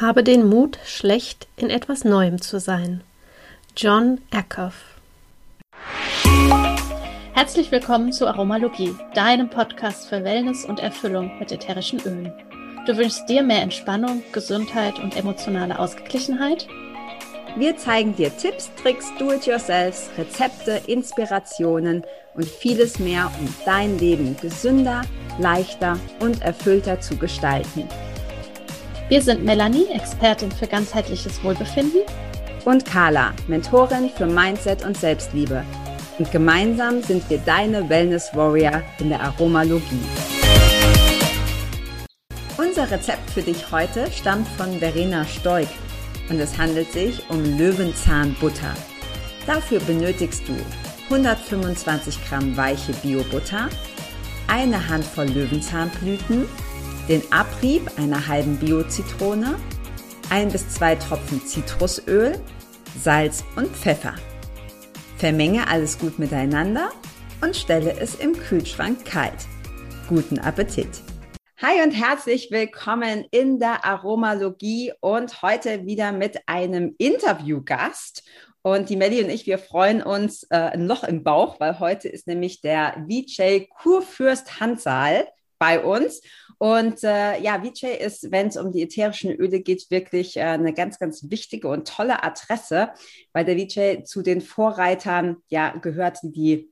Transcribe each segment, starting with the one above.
Habe den Mut, schlecht in etwas Neuem zu sein. John Eckhoff. Herzlich willkommen zu Aromalogie, deinem Podcast für Wellness und Erfüllung mit ätherischen Ölen. Du wünschst dir mehr Entspannung, Gesundheit und emotionale Ausgeglichenheit? Wir zeigen dir Tipps, Tricks, Do-it-yourselfs, Rezepte, Inspirationen und vieles mehr, um dein Leben gesünder, leichter und erfüllter zu gestalten. Wir sind Melanie, Expertin für ganzheitliches Wohlbefinden. Und Carla, Mentorin für Mindset und Selbstliebe. Und gemeinsam sind wir deine Wellness Warrior in der Aromalogie. Unser Rezept für dich heute stammt von Verena Stoik und es handelt sich um Löwenzahnbutter. Dafür benötigst du 125 Gramm weiche Bio-Butter, eine Handvoll Löwenzahnblüten, den Abrieb einer halben Bio-Zitrone, ein bis zwei Tropfen Zitrusöl, Salz und Pfeffer. Vermenge alles gut miteinander und stelle es im Kühlschrank kalt. Guten Appetit! Hi und herzlich willkommen in der Aromalogie und heute wieder mit einem Interviewgast. Und die Melli und ich, wir freuen uns äh, ein Loch im Bauch, weil heute ist nämlich der VJ Kurfürst Hansal bei uns. Und äh, ja, Vijay ist, wenn es um die ätherischen Öle geht, wirklich äh, eine ganz, ganz wichtige und tolle Adresse, weil der Vijay zu den Vorreitern ja gehört, die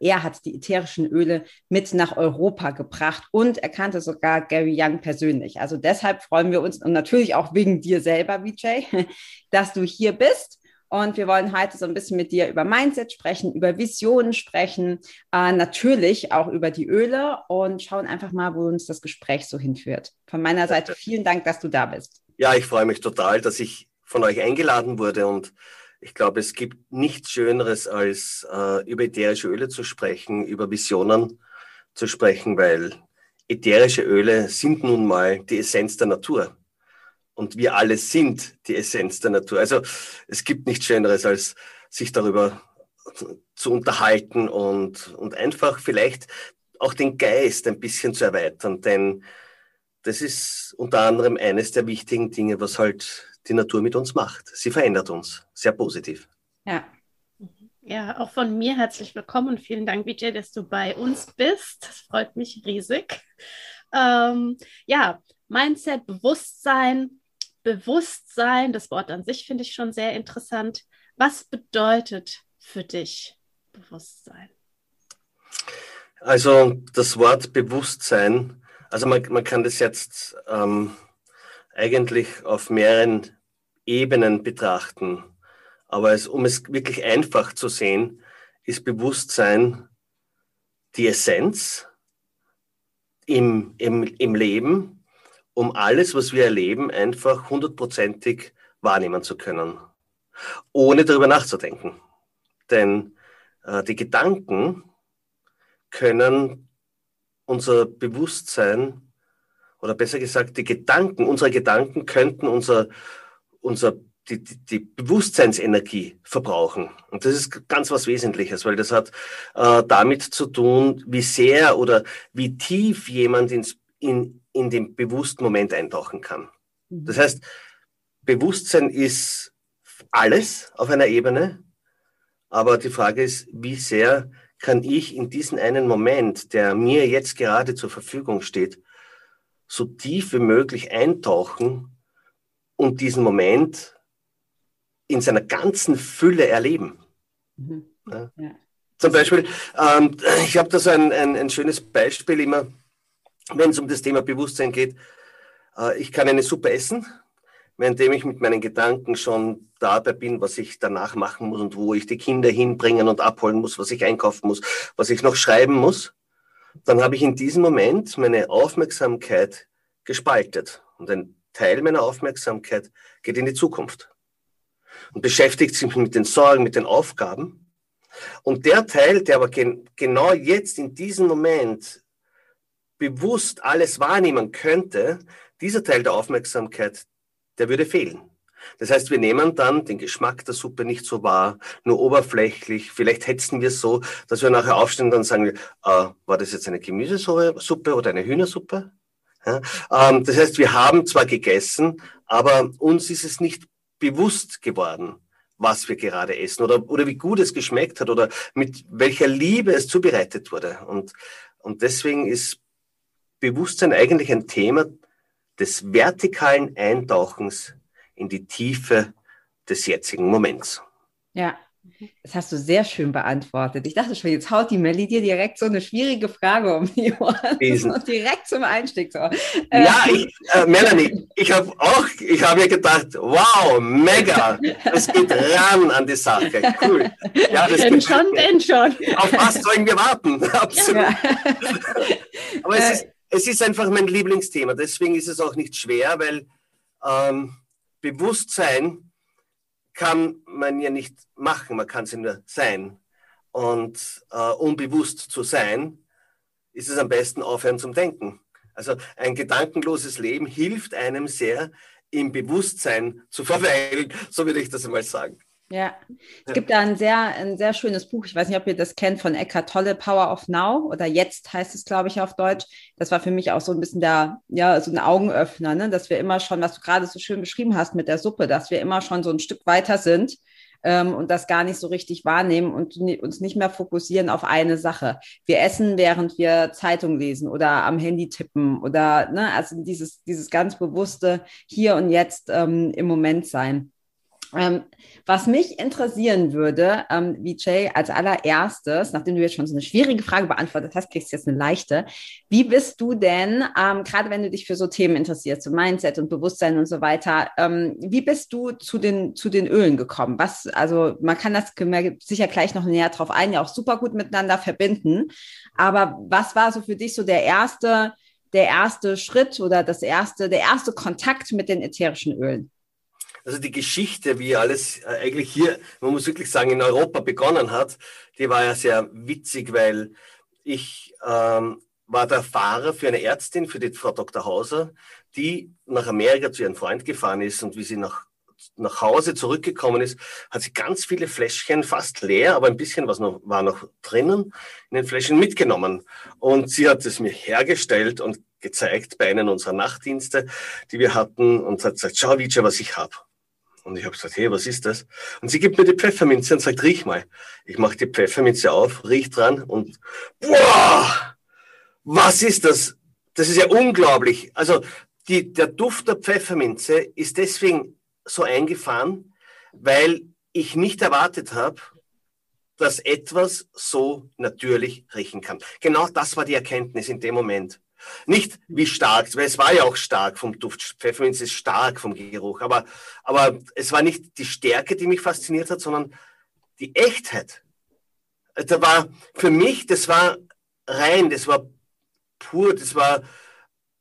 er hat die ätherischen Öle mit nach Europa gebracht und er kannte sogar Gary Young persönlich. Also deshalb freuen wir uns und natürlich auch wegen dir selber, Vijay, dass du hier bist. Und wir wollen heute so ein bisschen mit dir über Mindset sprechen, über Visionen sprechen, äh, natürlich auch über die Öle und schauen einfach mal, wo uns das Gespräch so hinführt. Von meiner Seite vielen Dank, dass du da bist. Ja, ich freue mich total, dass ich von euch eingeladen wurde und ich glaube, es gibt nichts Schöneres, als äh, über ätherische Öle zu sprechen, über Visionen zu sprechen, weil ätherische Öle sind nun mal die Essenz der Natur und wir alle sind die Essenz der Natur. Also es gibt nichts Schöneres, als sich darüber zu unterhalten und, und einfach vielleicht auch den Geist ein bisschen zu erweitern, denn das ist unter anderem eines der wichtigen Dinge, was halt die Natur mit uns macht. Sie verändert uns sehr positiv. Ja. Ja, auch von mir herzlich willkommen und vielen Dank, Vijay, dass du bei uns bist. Das freut mich riesig. Ähm, ja, Mindset, Bewusstsein, Bewusstsein, das Wort an sich finde ich schon sehr interessant. Was bedeutet für dich Bewusstsein? Also das Wort Bewusstsein, also man, man kann das jetzt ähm, eigentlich auf mehreren Ebenen betrachten. Aber es, um es wirklich einfach zu sehen, ist Bewusstsein die Essenz im, im, im Leben um alles, was wir erleben, einfach hundertprozentig wahrnehmen zu können, ohne darüber nachzudenken. Denn äh, die Gedanken können unser Bewusstsein, oder besser gesagt, die Gedanken, unsere Gedanken könnten unser, unser die, die, die Bewusstseinsenergie verbrauchen. Und das ist ganz was Wesentliches, weil das hat äh, damit zu tun, wie sehr oder wie tief jemand ins, in, in den bewussten Moment eintauchen kann. Mhm. Das heißt, Bewusstsein ist alles auf einer Ebene, aber die Frage ist, wie sehr kann ich in diesen einen Moment, der mir jetzt gerade zur Verfügung steht, so tief wie möglich eintauchen und diesen Moment in seiner ganzen Fülle erleben. Mhm. Ja. Ja. Zum Beispiel, ähm, ich habe da so ein, ein, ein schönes Beispiel immer, wenn es um das Thema Bewusstsein geht. Äh, ich kann eine Suppe essen, währenddem ich mit meinen Gedanken schon dabei bin, was ich danach machen muss und wo ich die Kinder hinbringen und abholen muss, was ich einkaufen muss, was ich noch schreiben muss. Dann habe ich in diesem Moment meine Aufmerksamkeit gespaltet. Und ein Teil meiner Aufmerksamkeit geht in die Zukunft und beschäftigt sich mit den Sorgen, mit den Aufgaben. Und der Teil, der aber gen genau jetzt in diesem Moment bewusst alles wahrnehmen könnte, dieser Teil der Aufmerksamkeit, der würde fehlen. Das heißt, wir nehmen dann den Geschmack der Suppe nicht so wahr, nur oberflächlich. Vielleicht hetzen wir es so, dass wir nachher aufstehen und dann sagen, äh, war das jetzt eine Gemüsesuppe oder eine Hühnersuppe? Ja? Ähm, das heißt, wir haben zwar gegessen, aber uns ist es nicht bewusst geworden, was wir gerade essen oder, oder wie gut es geschmeckt hat oder mit welcher Liebe es zubereitet wurde. Und, und deswegen ist Bewusstsein eigentlich ein Thema des vertikalen Eintauchens in die Tiefe des jetzigen Moments. Ja, das hast du sehr schön beantwortet. Ich dachte schon, jetzt haut die Melli dir direkt so eine schwierige Frage um die Ohren. direkt zum Einstieg. So. Äh, ja, ich, äh, Melanie, ich habe auch, ich habe mir gedacht, wow, mega, es geht ran an die Sache. Cool. Ja, das denn schon, denn schon. Auf was sollen wir warten? Absolut. Ja. Aber es ist, es ist einfach mein Lieblingsthema. Deswegen ist es auch nicht schwer, weil ähm, Bewusstsein kann man ja nicht machen, man kann es nur sein. Und äh, unbewusst zu sein, ist es am besten aufhören zum Denken. Also ein gedankenloses Leben hilft einem sehr, im Bewusstsein zu verweilen, so würde ich das einmal sagen. Ja, es gibt da ein sehr, ein sehr schönes Buch, ich weiß nicht, ob ihr das kennt, von Eckhart Tolle, Power of Now oder Jetzt heißt es, glaube ich, auf Deutsch. Das war für mich auch so ein bisschen der, ja, so ein Augenöffner, ne? dass wir immer schon, was du gerade so schön beschrieben hast mit der Suppe, dass wir immer schon so ein Stück weiter sind ähm, und das gar nicht so richtig wahrnehmen und uns nicht mehr fokussieren auf eine Sache. Wir essen, während wir Zeitung lesen oder am Handy tippen oder, ne, also dieses, dieses ganz bewusste Hier und Jetzt ähm, im Moment sein. Ähm, was mich interessieren würde, ähm, Vijay, als allererstes, nachdem du jetzt schon so eine schwierige Frage beantwortet hast, kriegst du jetzt eine leichte. Wie bist du denn, ähm, gerade wenn du dich für so Themen interessierst, so Mindset und Bewusstsein und so weiter, ähm, wie bist du zu den, zu den Ölen gekommen? Was, also man kann das sicher gleich noch näher drauf ein, ja auch super gut miteinander verbinden. Aber was war so für dich so der erste, der erste Schritt oder das erste, der erste Kontakt mit den ätherischen Ölen? Also die Geschichte, wie alles äh, eigentlich hier, man muss wirklich sagen, in Europa begonnen hat, die war ja sehr witzig, weil ich ähm, war der Fahrer für eine Ärztin, für die Frau Dr. Hauser, die nach Amerika zu ihrem Freund gefahren ist und wie sie nach nach Hause zurückgekommen ist, hat sie ganz viele Fläschchen, fast leer, aber ein bisschen was noch, war noch drinnen, in den Fläschchen mitgenommen. Und sie hat es mir hergestellt und gezeigt bei einem unserer Nachtdienste, die wir hatten, und hat gesagt, schau, Vijay, was ich habe. Und ich habe gesagt, hey, was ist das? Und sie gibt mir die Pfefferminze und sagt, riech mal. Ich mache die Pfefferminze auf, riech dran und boah, was ist das? Das ist ja unglaublich. Also die, der Duft der Pfefferminze ist deswegen so eingefahren, weil ich nicht erwartet habe, dass etwas so natürlich riechen kann. Genau das war die Erkenntnis in dem Moment. Nicht wie stark, weil es war ja auch stark vom Duft. Pfefferminz ist stark vom Geruch, aber, aber es war nicht die Stärke, die mich fasziniert hat, sondern die Echtheit. Da war für mich, das war rein, das war pur, das war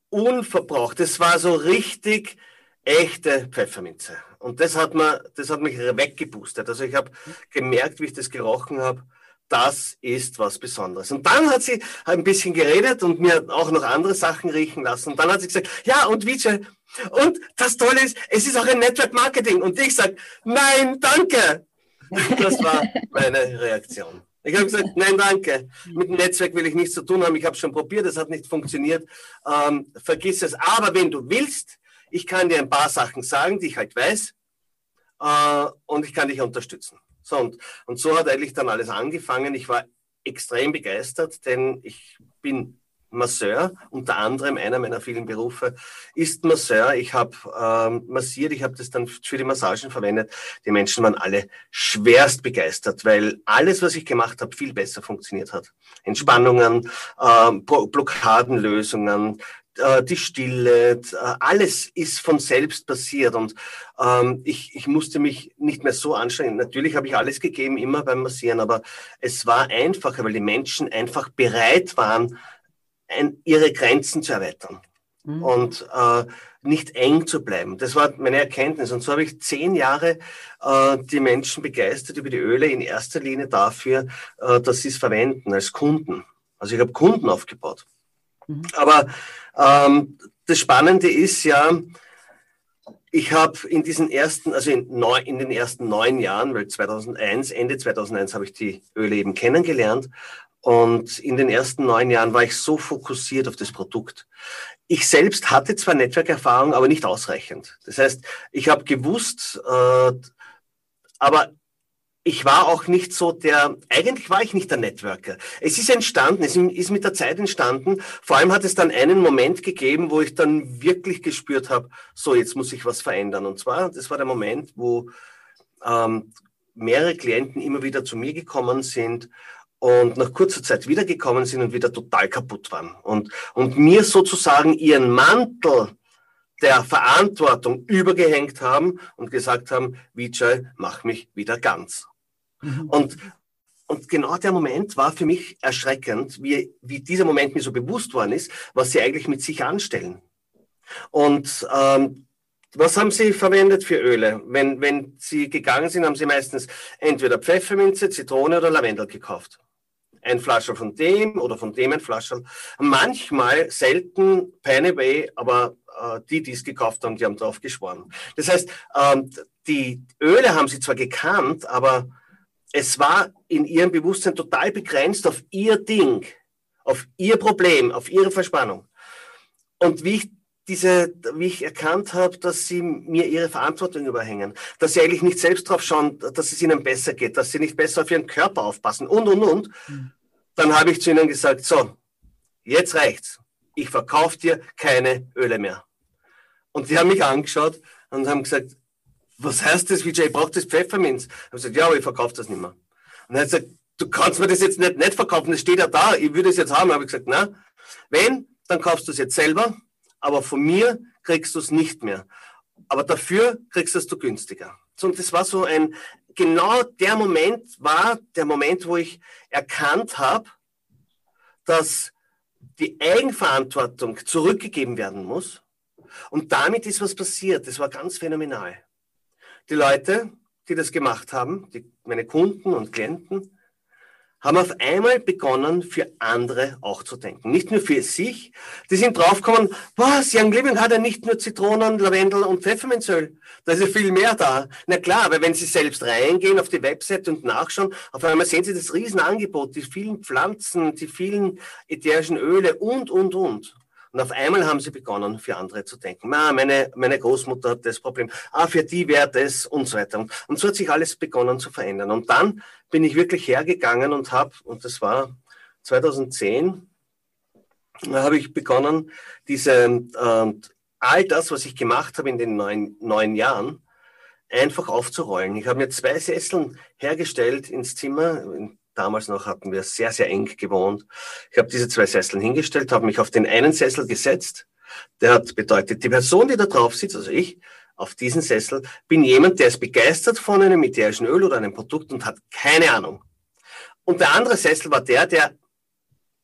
unverbraucht, das war so richtig echte Pfefferminze. Und das hat, mir, das hat mich weggeboostet. Also ich habe gemerkt, wie ich das gerochen habe, das ist was Besonderes. Und dann hat sie ein bisschen geredet und mir auch noch andere Sachen riechen lassen. Und dann hat sie gesagt, ja, und Vijay, und das Tolle ist, es ist auch ein Network Marketing. Und ich sage, nein, danke. Das war meine Reaktion. Ich habe gesagt, nein, danke. Mit dem Netzwerk will ich nichts zu tun haben. Ich habe schon probiert, es hat nicht funktioniert. Ähm, vergiss es. Aber wenn du willst, ich kann dir ein paar Sachen sagen, die ich halt weiß. Äh, und ich kann dich unterstützen. So, und, und so hat eigentlich dann alles angefangen. Ich war extrem begeistert, denn ich bin Masseur, unter anderem einer meiner vielen Berufe ist Masseur. Ich habe ähm, massiert, ich habe das dann für die Massagen verwendet. Die Menschen waren alle schwerst begeistert, weil alles, was ich gemacht habe, viel besser funktioniert hat. Entspannungen, ähm, Blockadenlösungen, die Stille, äh, alles ist von selbst passiert und ähm, ich, ich musste mich nicht mehr so anstrengen. Natürlich habe ich alles gegeben, immer beim Massieren, aber es war einfacher, weil die Menschen einfach bereit waren, ein, ihre Grenzen zu erweitern mhm. und äh, nicht eng zu bleiben. Das war meine Erkenntnis. Und so habe ich zehn Jahre äh, die Menschen begeistert über die Öle, in erster Linie dafür, äh, dass sie es verwenden als Kunden. Also ich habe Kunden aufgebaut. Mhm. Aber ähm, das Spannende ist ja, ich habe in diesen ersten, also in, neun, in, den ersten neun Jahren, weil 2001, Ende 2001 habe ich die Öle eben kennengelernt. Und in den ersten neun Jahren war ich so fokussiert auf das Produkt. ich selbst hatte zwar Netzwerkerfahrung, aber nicht ausreichend. Das heißt, ich habe gewusst, äh, aber ich war auch nicht so der, eigentlich war ich nicht der Networker. Es ist entstanden, es ist mit der Zeit entstanden. Vor allem hat es dann einen Moment gegeben, wo ich dann wirklich gespürt habe, so jetzt muss ich was verändern. Und zwar, das war der Moment, wo ähm, mehrere Klienten immer wieder zu mir gekommen sind und nach kurzer Zeit wiedergekommen sind und wieder total kaputt waren. Und, und mir sozusagen ihren Mantel der Verantwortung übergehängt haben und gesagt haben, Vijay, mach mich wieder ganz. Mhm. Und, und genau der Moment war für mich erschreckend, wie, wie dieser Moment mir so bewusst worden ist, was sie eigentlich mit sich anstellen. Und ähm, was haben Sie verwendet für Öle? Wenn, wenn Sie gegangen sind, haben Sie meistens entweder Pfefferminze, Zitrone oder Lavendel gekauft. Ein Flascherl von dem oder von dem ein Flascherl. Manchmal, selten Penny Bay, aber äh, die, die es gekauft haben, die haben drauf geschworen. Das heißt, ähm, die Öle haben Sie zwar gekannt, aber es war in Ihrem Bewusstsein total begrenzt auf Ihr Ding, auf Ihr Problem, auf Ihre Verspannung. Und wie ich diese, wie ich erkannt habe, dass sie mir ihre Verantwortung überhängen, dass sie eigentlich nicht selbst drauf schauen, dass es ihnen besser geht, dass sie nicht besser auf ihren Körper aufpassen und, und, und. Mhm. Dann habe ich zu ihnen gesagt, so, jetzt reicht's. Ich verkaufe dir keine Öle mehr. Und die haben mich angeschaut und haben gesagt, was heißt das, Vijay, braucht das Pfefferminz? Ich habe gesagt, ja, aber ich verkaufe das nicht mehr. Und er hat gesagt, du kannst mir das jetzt nicht, nicht verkaufen, das steht ja da, ich würde es jetzt haben. habe ich gesagt, na, wenn, dann kaufst du es jetzt selber aber von mir kriegst du es nicht mehr. Aber dafür kriegst du es günstiger. Und das war so ein, genau der Moment war der Moment, wo ich erkannt habe, dass die Eigenverantwortung zurückgegeben werden muss. Und damit ist was passiert. Das war ganz phänomenal. Die Leute, die das gemacht haben, die, meine Kunden und Klienten, haben auf einmal begonnen, für andere auch zu denken. Nicht nur für sich. Die sind draufgekommen, was, Young Living hat ja nicht nur Zitronen, Lavendel und Pfefferminzöl. Da ist ja viel mehr da. Na klar, aber wenn Sie selbst reingehen auf die Website und nachschauen, auf einmal sehen Sie das Riesenangebot, die vielen Pflanzen, die vielen ätherischen Öle und, und, und. Und auf einmal haben sie begonnen, für andere zu denken. Ah, meine, meine Großmutter hat das Problem. Ah, für die wäre das und so weiter. Und, so hat sich alles begonnen zu verändern. Und dann bin ich wirklich hergegangen und habe, und das war 2010, da habe ich begonnen, diese, äh, all das, was ich gemacht habe in den neun, neun Jahren, einfach aufzurollen. Ich habe mir zwei Sesseln hergestellt ins Zimmer, Damals noch hatten wir sehr, sehr eng gewohnt. Ich habe diese zwei Sesseln hingestellt, habe mich auf den einen Sessel gesetzt. Der hat bedeutet, die Person, die da drauf sitzt, also ich, auf diesen Sessel, bin jemand, der ist begeistert von einem ätherischen Öl oder einem Produkt und hat keine Ahnung. Und der andere Sessel war der, der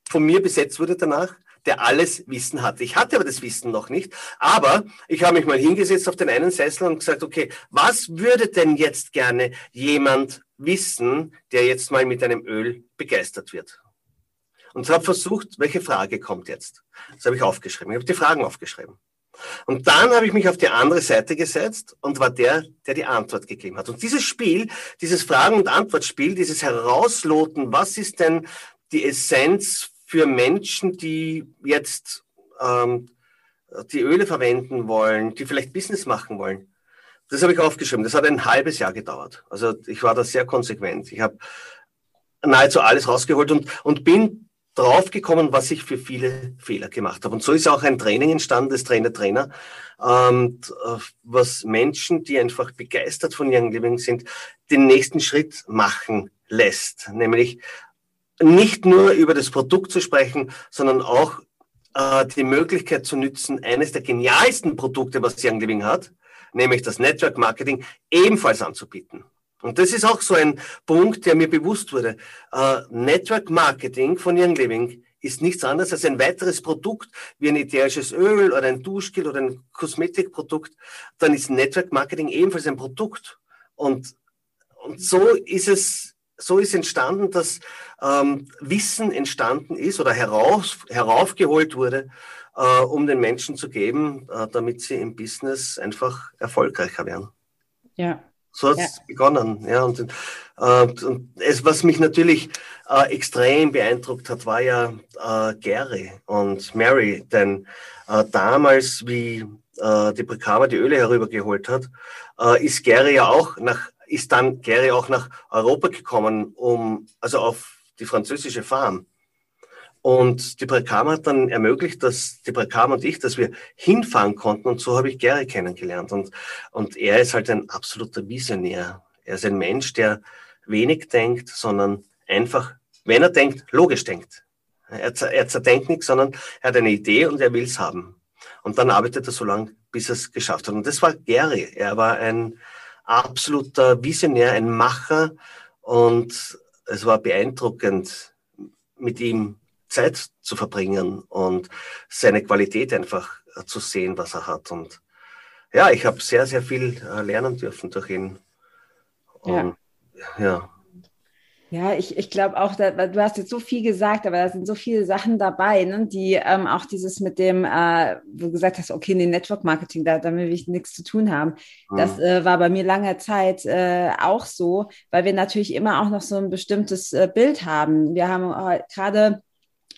von mir besetzt wurde danach, der alles Wissen hatte. Ich hatte aber das Wissen noch nicht, aber ich habe mich mal hingesetzt auf den einen Sessel und gesagt, okay, was würde denn jetzt gerne jemand wissen, der jetzt mal mit einem Öl begeistert wird? Und habe versucht, welche Frage kommt jetzt? Das habe ich aufgeschrieben. Ich habe die Fragen aufgeschrieben. Und dann habe ich mich auf die andere Seite gesetzt und war der, der die Antwort gegeben hat. Und dieses Spiel, dieses Fragen- und Antwortspiel, dieses Herausloten, was ist denn die Essenz für Menschen, die jetzt ähm, die Öle verwenden wollen, die vielleicht Business machen wollen. Das habe ich aufgeschrieben. Das hat ein halbes Jahr gedauert. Also ich war da sehr konsequent. Ich habe nahezu alles rausgeholt und, und bin draufgekommen, was ich für viele Fehler gemacht habe. Und so ist auch ein Training entstanden, das Trainer-Trainer, ähm, was Menschen, die einfach begeistert von Young Living sind, den nächsten Schritt machen lässt. Nämlich nicht nur über das Produkt zu sprechen, sondern auch äh, die Möglichkeit zu nützen, eines der genialsten Produkte, was Young Living hat, nämlich das Network Marketing, ebenfalls anzubieten. Und das ist auch so ein Punkt, der mir bewusst wurde. Äh, Network Marketing von Young Living ist nichts anderes als ein weiteres Produkt wie ein ätherisches Öl oder ein Duschgel oder ein Kosmetikprodukt. Dann ist Network Marketing ebenfalls ein Produkt. Und, und so ist es so ist entstanden, dass ähm, Wissen entstanden ist oder heraus, heraufgeholt wurde, äh, um den Menschen zu geben, äh, damit sie im Business einfach erfolgreicher werden. Ja. So hat es ja. begonnen. Ja, und, äh, und es, was mich natürlich äh, extrem beeindruckt hat, war ja äh, Gary und Mary, denn äh, damals, wie die Brikama die Öle herübergeholt hat, ist Gary ja auch nach, ist dann Gary auch nach Europa gekommen, um, also auf die französische Farm. Und die Brekam hat dann ermöglicht, dass die Brekam und ich, dass wir hinfahren konnten. Und so habe ich Gary kennengelernt. Und, und er ist halt ein absoluter Visionär. Er ist ein Mensch, der wenig denkt, sondern einfach, wenn er denkt, logisch denkt. Er, er zerdenkt nichts, sondern er hat eine Idee und er will es haben. Und dann arbeitet er so lange, bis er es geschafft hat. Und das war Gary. Er war ein absoluter Visionär, ein Macher. Und es war beeindruckend, mit ihm Zeit zu verbringen und seine Qualität einfach zu sehen, was er hat. Und ja, ich habe sehr, sehr viel äh, lernen dürfen durch ihn. Und, ja. ja. Ja, ich, ich glaube auch, da, du hast jetzt so viel gesagt, aber da sind so viele Sachen dabei, ne, die ähm, auch dieses mit dem, äh, wo du gesagt hast, okay, in den Network Marketing, da, damit will ich nichts zu tun haben. Mhm. Das äh, war bei mir lange Zeit äh, auch so, weil wir natürlich immer auch noch so ein bestimmtes äh, Bild haben. Wir haben äh, gerade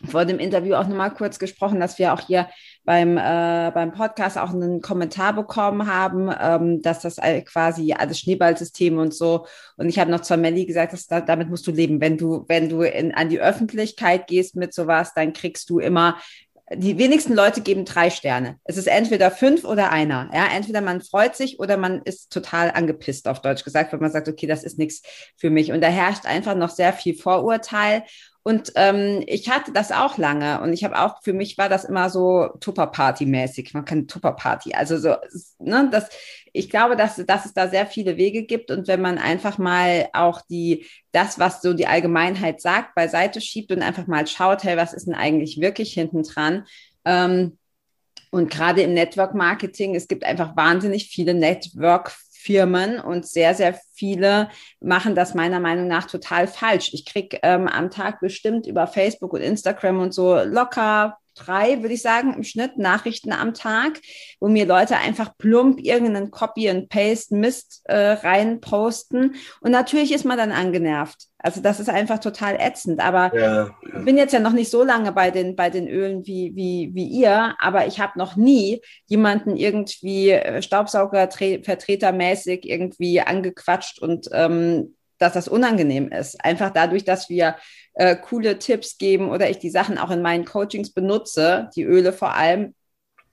vor dem Interview auch nochmal kurz gesprochen, dass wir auch hier beim, äh, beim Podcast auch einen Kommentar bekommen haben, ähm, dass das quasi alles Schneeballsystem und so. Und ich habe noch zur Melli gesagt, dass da, damit musst du leben. Wenn du, wenn du in, an die Öffentlichkeit gehst mit sowas, dann kriegst du immer die wenigsten Leute geben drei Sterne. Es ist entweder fünf oder einer. Ja, entweder man freut sich oder man ist total angepisst, auf Deutsch gesagt, wenn man sagt, okay, das ist nichts für mich. Und da herrscht einfach noch sehr viel Vorurteil. Und ähm, ich hatte das auch lange und ich habe auch, für mich war das immer so Tupper-Party-mäßig. Man kann Tupper-Party. Also so, ne, das, ich glaube, dass, dass es da sehr viele Wege gibt und wenn man einfach mal auch die, das, was so die Allgemeinheit sagt, beiseite schiebt und einfach mal schaut, hey, was ist denn eigentlich wirklich hinten dran? Ähm, und gerade im Network Marketing, es gibt einfach wahnsinnig viele Network Firmen und sehr, sehr viele machen das meiner Meinung nach total falsch. Ich kriege ähm, am Tag bestimmt über Facebook und Instagram und so locker drei, würde ich sagen, im Schnitt Nachrichten am Tag, wo mir Leute einfach plump irgendeinen Copy and Paste Mist äh, reinposten. Und natürlich ist man dann angenervt. Also das ist einfach total ätzend. Aber ja, ich bin jetzt ja noch nicht so lange bei den, bei den Ölen wie, wie, wie ihr, aber ich habe noch nie jemanden irgendwie äh, Staubsaugervertretermäßig irgendwie angequatscht und ähm, dass das unangenehm ist. Einfach dadurch, dass wir äh, coole Tipps geben oder ich die Sachen auch in meinen Coachings benutze, die Öle vor allem,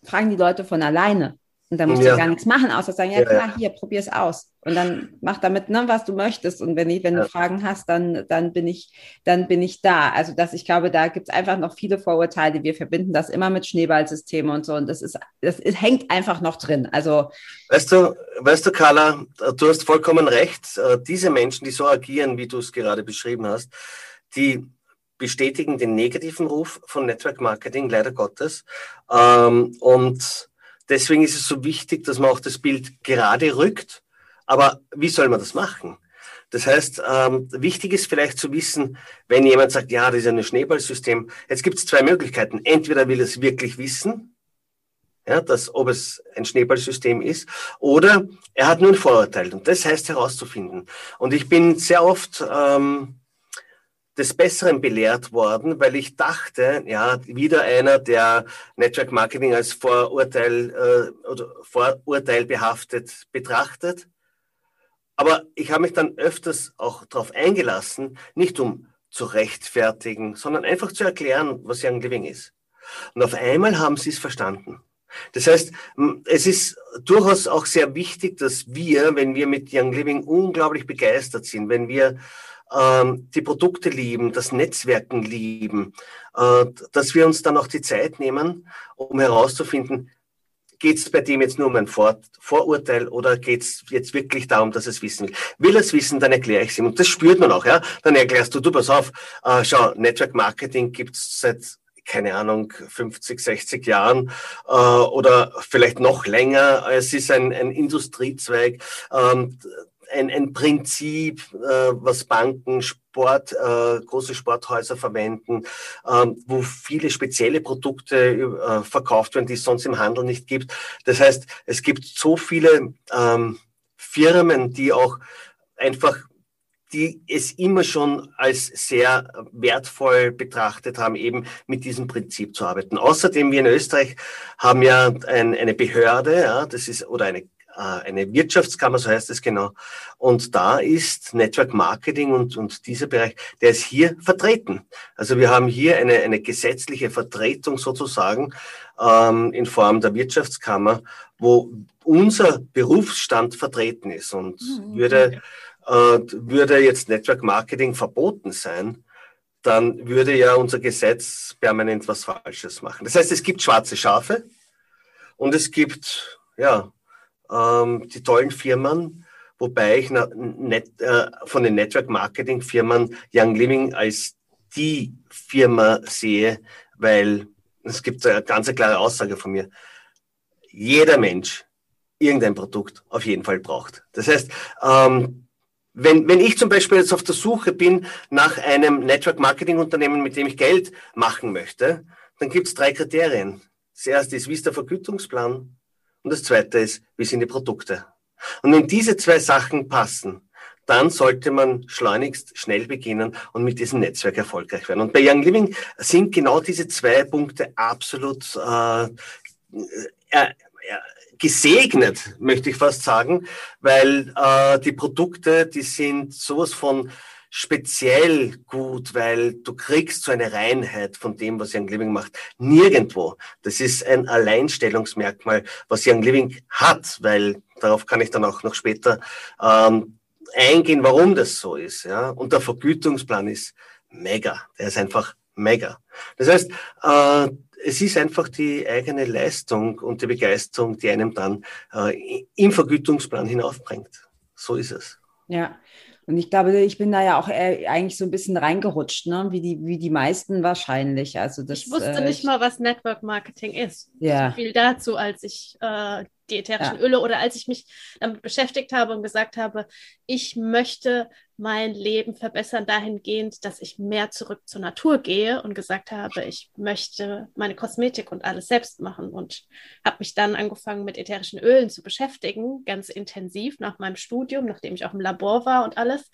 fragen die Leute von alleine. Und dann musst ja. du gar nichts machen, außer sagen, ja, klar, hier, probier es aus. Und dann mach damit, ne, was du möchtest. Und wenn, ich, wenn ja. du Fragen hast, dann, dann bin ich, dann bin ich da. Also das, ich glaube, da gibt es einfach noch viele Vorurteile. Wir verbinden das immer mit Schneeballsystemen und so. Und das ist, das ist, hängt einfach noch drin. Also. Weißt du, weißt du, Carla, du hast vollkommen recht. Äh, diese Menschen, die so agieren, wie du es gerade beschrieben hast, die bestätigen den negativen Ruf von Network Marketing, leider Gottes. Ähm, und deswegen ist es so wichtig, dass man auch das Bild gerade rückt. Aber wie soll man das machen? Das heißt, ähm, wichtig ist vielleicht zu wissen, wenn jemand sagt, ja, das ist ein Schneeballsystem. Jetzt gibt es zwei Möglichkeiten. Entweder will es wirklich wissen, ja, dass, ob es ein Schneeballsystem ist, oder er hat nur ein Vorurteil. Und das heißt herauszufinden. Und ich bin sehr oft ähm, des Besseren belehrt worden, weil ich dachte, ja, wieder einer, der Network Marketing als Vorurteil äh, oder Vorurteil behaftet betrachtet. Aber ich habe mich dann öfters auch darauf eingelassen, nicht um zu rechtfertigen, sondern einfach zu erklären, was Young Living ist. Und auf einmal haben sie es verstanden. Das heißt, es ist durchaus auch sehr wichtig, dass wir, wenn wir mit Young Living unglaublich begeistert sind, wenn wir ähm, die Produkte lieben, das Netzwerken lieben, äh, dass wir uns dann auch die Zeit nehmen, um herauszufinden, geht es bei dem jetzt nur um ein Vor Vorurteil oder geht es jetzt wirklich darum, dass es wissen will? Will es wissen, dann erkläre ich es ihm. Und das spürt man auch, ja. Dann erklärst du, du pass auf, äh, schau, Network Marketing gibt es seit keine Ahnung, 50, 60 Jahren äh, oder vielleicht noch länger. Es ist ein, ein Industriezweig. Ähm, ein, ein Prinzip, äh, was Banken, Sport, äh, große Sporthäuser verwenden, ähm, wo viele spezielle Produkte äh, verkauft werden, die es sonst im Handel nicht gibt. Das heißt, es gibt so viele ähm, Firmen, die auch einfach die es immer schon als sehr wertvoll betrachtet haben, eben mit diesem Prinzip zu arbeiten. Außerdem, wir in Österreich haben ja ein, eine Behörde, ja, das ist, oder eine äh, eine Wirtschaftskammer, so heißt es genau. Und da ist Network Marketing und, und dieser Bereich, der ist hier vertreten. Also wir haben hier eine, eine gesetzliche Vertretung sozusagen ähm, in Form der Wirtschaftskammer, wo unser Berufsstand vertreten ist. Und mhm. würde, äh, würde jetzt Network Marketing verboten sein, dann würde ja unser Gesetz permanent was Falsches machen. Das heißt, es gibt schwarze Schafe und es gibt ja ähm, die tollen Firmen, wobei ich net, äh, von den Network Marketing Firmen Young Living als die Firma sehe, weil es gibt eine ganz klare Aussage von mir. Jeder Mensch irgendein Produkt auf jeden Fall braucht. Das heißt, ähm, wenn, wenn ich zum Beispiel jetzt auf der Suche bin nach einem Network Marketing Unternehmen, mit dem ich Geld machen möchte, dann gibt es drei Kriterien. Das erste ist, wie ist der Vergütungsplan? Und das zweite ist, wie sind die Produkte? Und wenn diese zwei Sachen passen, dann sollte man schleunigst schnell beginnen und mit diesem Netzwerk erfolgreich werden. Und bei Young Living sind genau diese zwei Punkte absolut äh, äh, gesegnet, möchte ich fast sagen, weil äh, die Produkte, die sind sowas von speziell gut, weil du kriegst so eine Reinheit von dem, was Young Living macht. Nirgendwo. Das ist ein Alleinstellungsmerkmal, was Young Living hat, weil darauf kann ich dann auch noch später ähm, eingehen, warum das so ist. Ja? Und der Vergütungsplan ist mega. Der ist einfach mega. Das heißt, äh, es ist einfach die eigene Leistung und die Begeisterung, die einem dann äh, im Vergütungsplan hinaufbringt. So ist es. Ja, und ich glaube, ich bin da ja auch eigentlich so ein bisschen reingerutscht, ne? wie, die, wie die meisten wahrscheinlich. Also das, ich wusste äh, nicht mal, was Network Marketing ist. Ja. So viel dazu, als ich äh, die ätherischen ja. Öle oder als ich mich damit beschäftigt habe und gesagt habe, ich möchte mein Leben verbessern dahingehend, dass ich mehr zurück zur Natur gehe und gesagt habe, ich möchte meine Kosmetik und alles selbst machen und habe mich dann angefangen mit ätherischen Ölen zu beschäftigen, ganz intensiv nach meinem Studium, nachdem ich auch im Labor war und alles.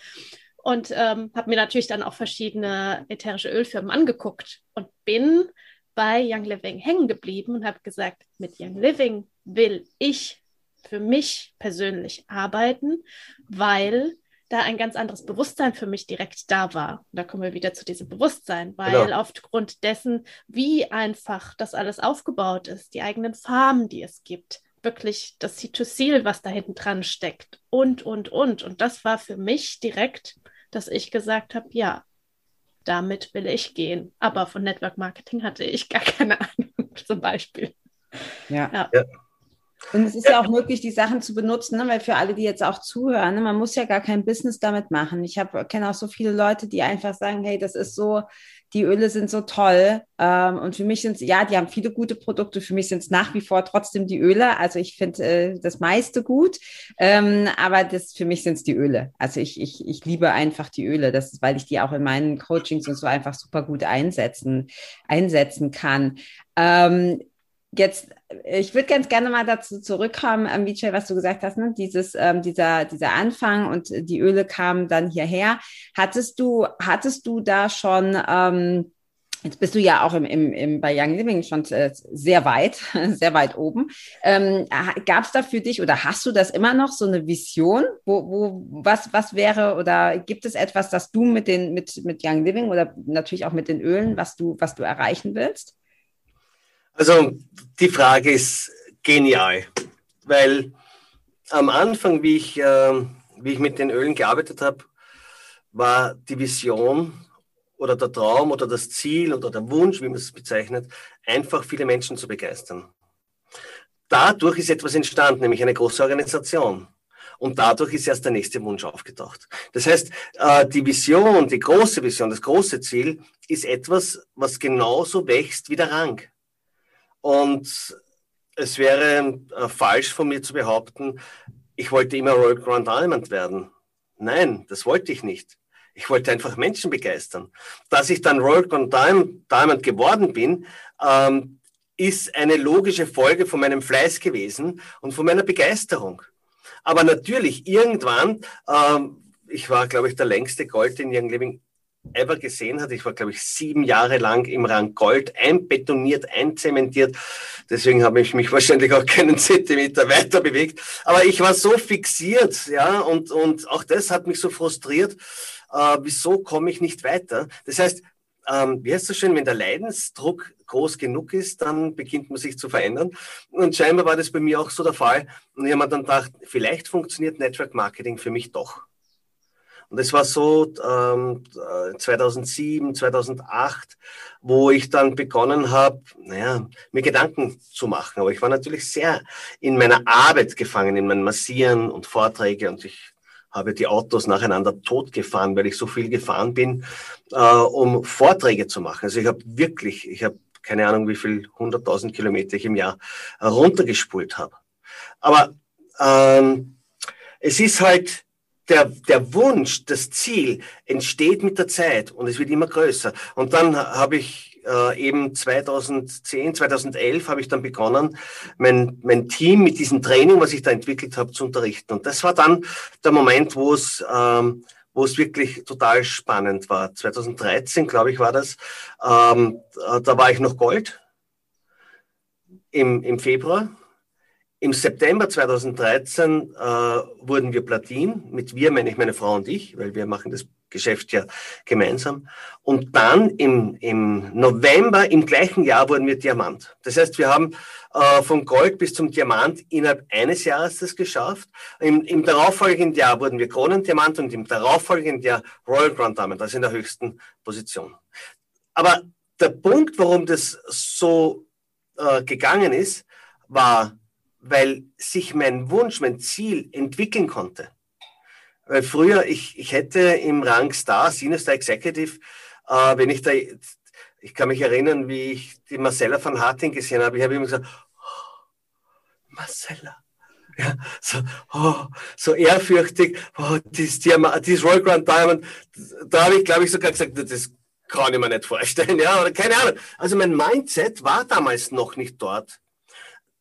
Und ähm, habe mir natürlich dann auch verschiedene ätherische Ölfirmen angeguckt und bin bei Young Living hängen geblieben und habe gesagt, mit Young Living will ich für mich persönlich arbeiten, weil da ein ganz anderes Bewusstsein für mich direkt da war. Und da kommen wir wieder zu diesem Bewusstsein, weil genau. aufgrund dessen, wie einfach das alles aufgebaut ist, die eigenen Farben, die es gibt, wirklich das C2Seal, was da hinten dran steckt und, und, und. Und das war für mich direkt, dass ich gesagt habe, ja, damit will ich gehen. Aber von Network Marketing hatte ich gar keine Ahnung, zum Beispiel. ja. ja. ja. Und es ist ja auch möglich, die Sachen zu benutzen, ne? weil für alle, die jetzt auch zuhören, ne? man muss ja gar kein Business damit machen. Ich kenne auch so viele Leute, die einfach sagen, hey, das ist so, die Öle sind so toll. Ähm, und für mich sind es, ja, die haben viele gute Produkte. Für mich sind es nach wie vor trotzdem die Öle. Also ich finde äh, das meiste gut. Ähm, aber das, für mich sind es die Öle. Also ich, ich, ich liebe einfach die Öle. Das ist, weil ich die auch in meinen Coachings und so einfach super gut einsetzen, einsetzen kann. Ähm, Jetzt, ich würde ganz gerne mal dazu zurückkommen, ähm, Vijay, was du gesagt hast, ne? Dieses, ähm, dieser, dieser Anfang und die Öle kamen dann hierher. Hattest du, hattest du da schon, ähm, jetzt bist du ja auch im, im, im, bei Young Living schon äh, sehr weit, sehr weit oben. Ähm, Gab es da für dich oder hast du das immer noch so eine Vision? Wo, wo, was, was wäre oder gibt es etwas, das du mit den, mit, mit Young Living oder natürlich auch mit den Ölen, was du, was du erreichen willst? Also die Frage ist genial, weil am Anfang, wie ich, äh, wie ich mit den Ölen gearbeitet habe, war die Vision oder der Traum oder das Ziel oder der Wunsch, wie man es bezeichnet, einfach viele Menschen zu begeistern. Dadurch ist etwas entstanden, nämlich eine große Organisation. Und dadurch ist erst der nächste Wunsch aufgetaucht. Das heißt, äh, die Vision, die große Vision, das große Ziel ist etwas, was genauso wächst wie der Rang. Und es wäre äh, falsch von mir zu behaupten, ich wollte immer Royal Grand Diamond werden. Nein, das wollte ich nicht. Ich wollte einfach Menschen begeistern. Dass ich dann Royal Grand Diamond geworden bin, ähm, ist eine logische Folge von meinem Fleiß gewesen und von meiner Begeisterung. Aber natürlich, irgendwann, ähm, ich war, glaube ich, der längste Gold in Young Living ever gesehen hat. Ich war, glaube ich, sieben Jahre lang im Rang Gold einbetoniert, einzementiert. Deswegen habe ich mich wahrscheinlich auch keinen Zentimeter weiter bewegt. Aber ich war so fixiert, ja, und, und auch das hat mich so frustriert. Äh, wieso komme ich nicht weiter? Das heißt, ähm, wie heißt das schön, wenn der Leidensdruck groß genug ist, dann beginnt man sich zu verändern. Und scheinbar war das bei mir auch so der Fall. Und ich habe mir dann gedacht, vielleicht funktioniert Network Marketing für mich doch. Und das war so ähm, 2007, 2008, wo ich dann begonnen habe, naja, mir Gedanken zu machen. Aber ich war natürlich sehr in meiner Arbeit gefangen, in meinen Massieren und Vorträge und ich habe die Autos nacheinander totgefahren, weil ich so viel gefahren bin, äh, um Vorträge zu machen. Also ich habe wirklich, ich habe keine Ahnung, wie viel 100.000 Kilometer ich im Jahr runtergespult habe. Aber ähm, es ist halt der, der Wunsch, das Ziel entsteht mit der Zeit und es wird immer größer. Und dann habe ich äh, eben 2010, 2011 habe ich dann begonnen, mein, mein Team mit diesem Training, was ich da entwickelt habe, zu unterrichten. Und das war dann der Moment, wo es, ähm, wo es wirklich total spannend war. 2013, glaube ich, war das. Ähm, da war ich noch Gold im, im Februar im September 2013 äh, wurden wir Platin. Mit wir meine ich meine Frau und ich, weil wir machen das Geschäft ja gemeinsam. Und dann im, im November im gleichen Jahr wurden wir Diamant. Das heißt, wir haben äh, von Gold bis zum Diamant innerhalb eines Jahres das geschafft. Im, Im darauffolgenden Jahr wurden wir Kronendiamant und im darauffolgenden Jahr Royal Grand Diamond, also in der höchsten Position. Aber der Punkt, warum das so äh, gegangen ist, war weil sich mein Wunsch, mein Ziel entwickeln konnte. Weil früher, ich, ich hätte im Rang Star, Senior Star Executive, äh, wenn ich da, ich kann mich erinnern, wie ich die Marcella van Harting gesehen habe, ich habe immer gesagt, oh, Marcella. Ja, so, oh, so ehrfürchtig, oh, dieses, dieses Royal Grand Diamond, da habe ich, glaube ich, sogar gesagt, das kann ich mir nicht vorstellen, ja, oder keine Ahnung. Also mein Mindset war damals noch nicht dort.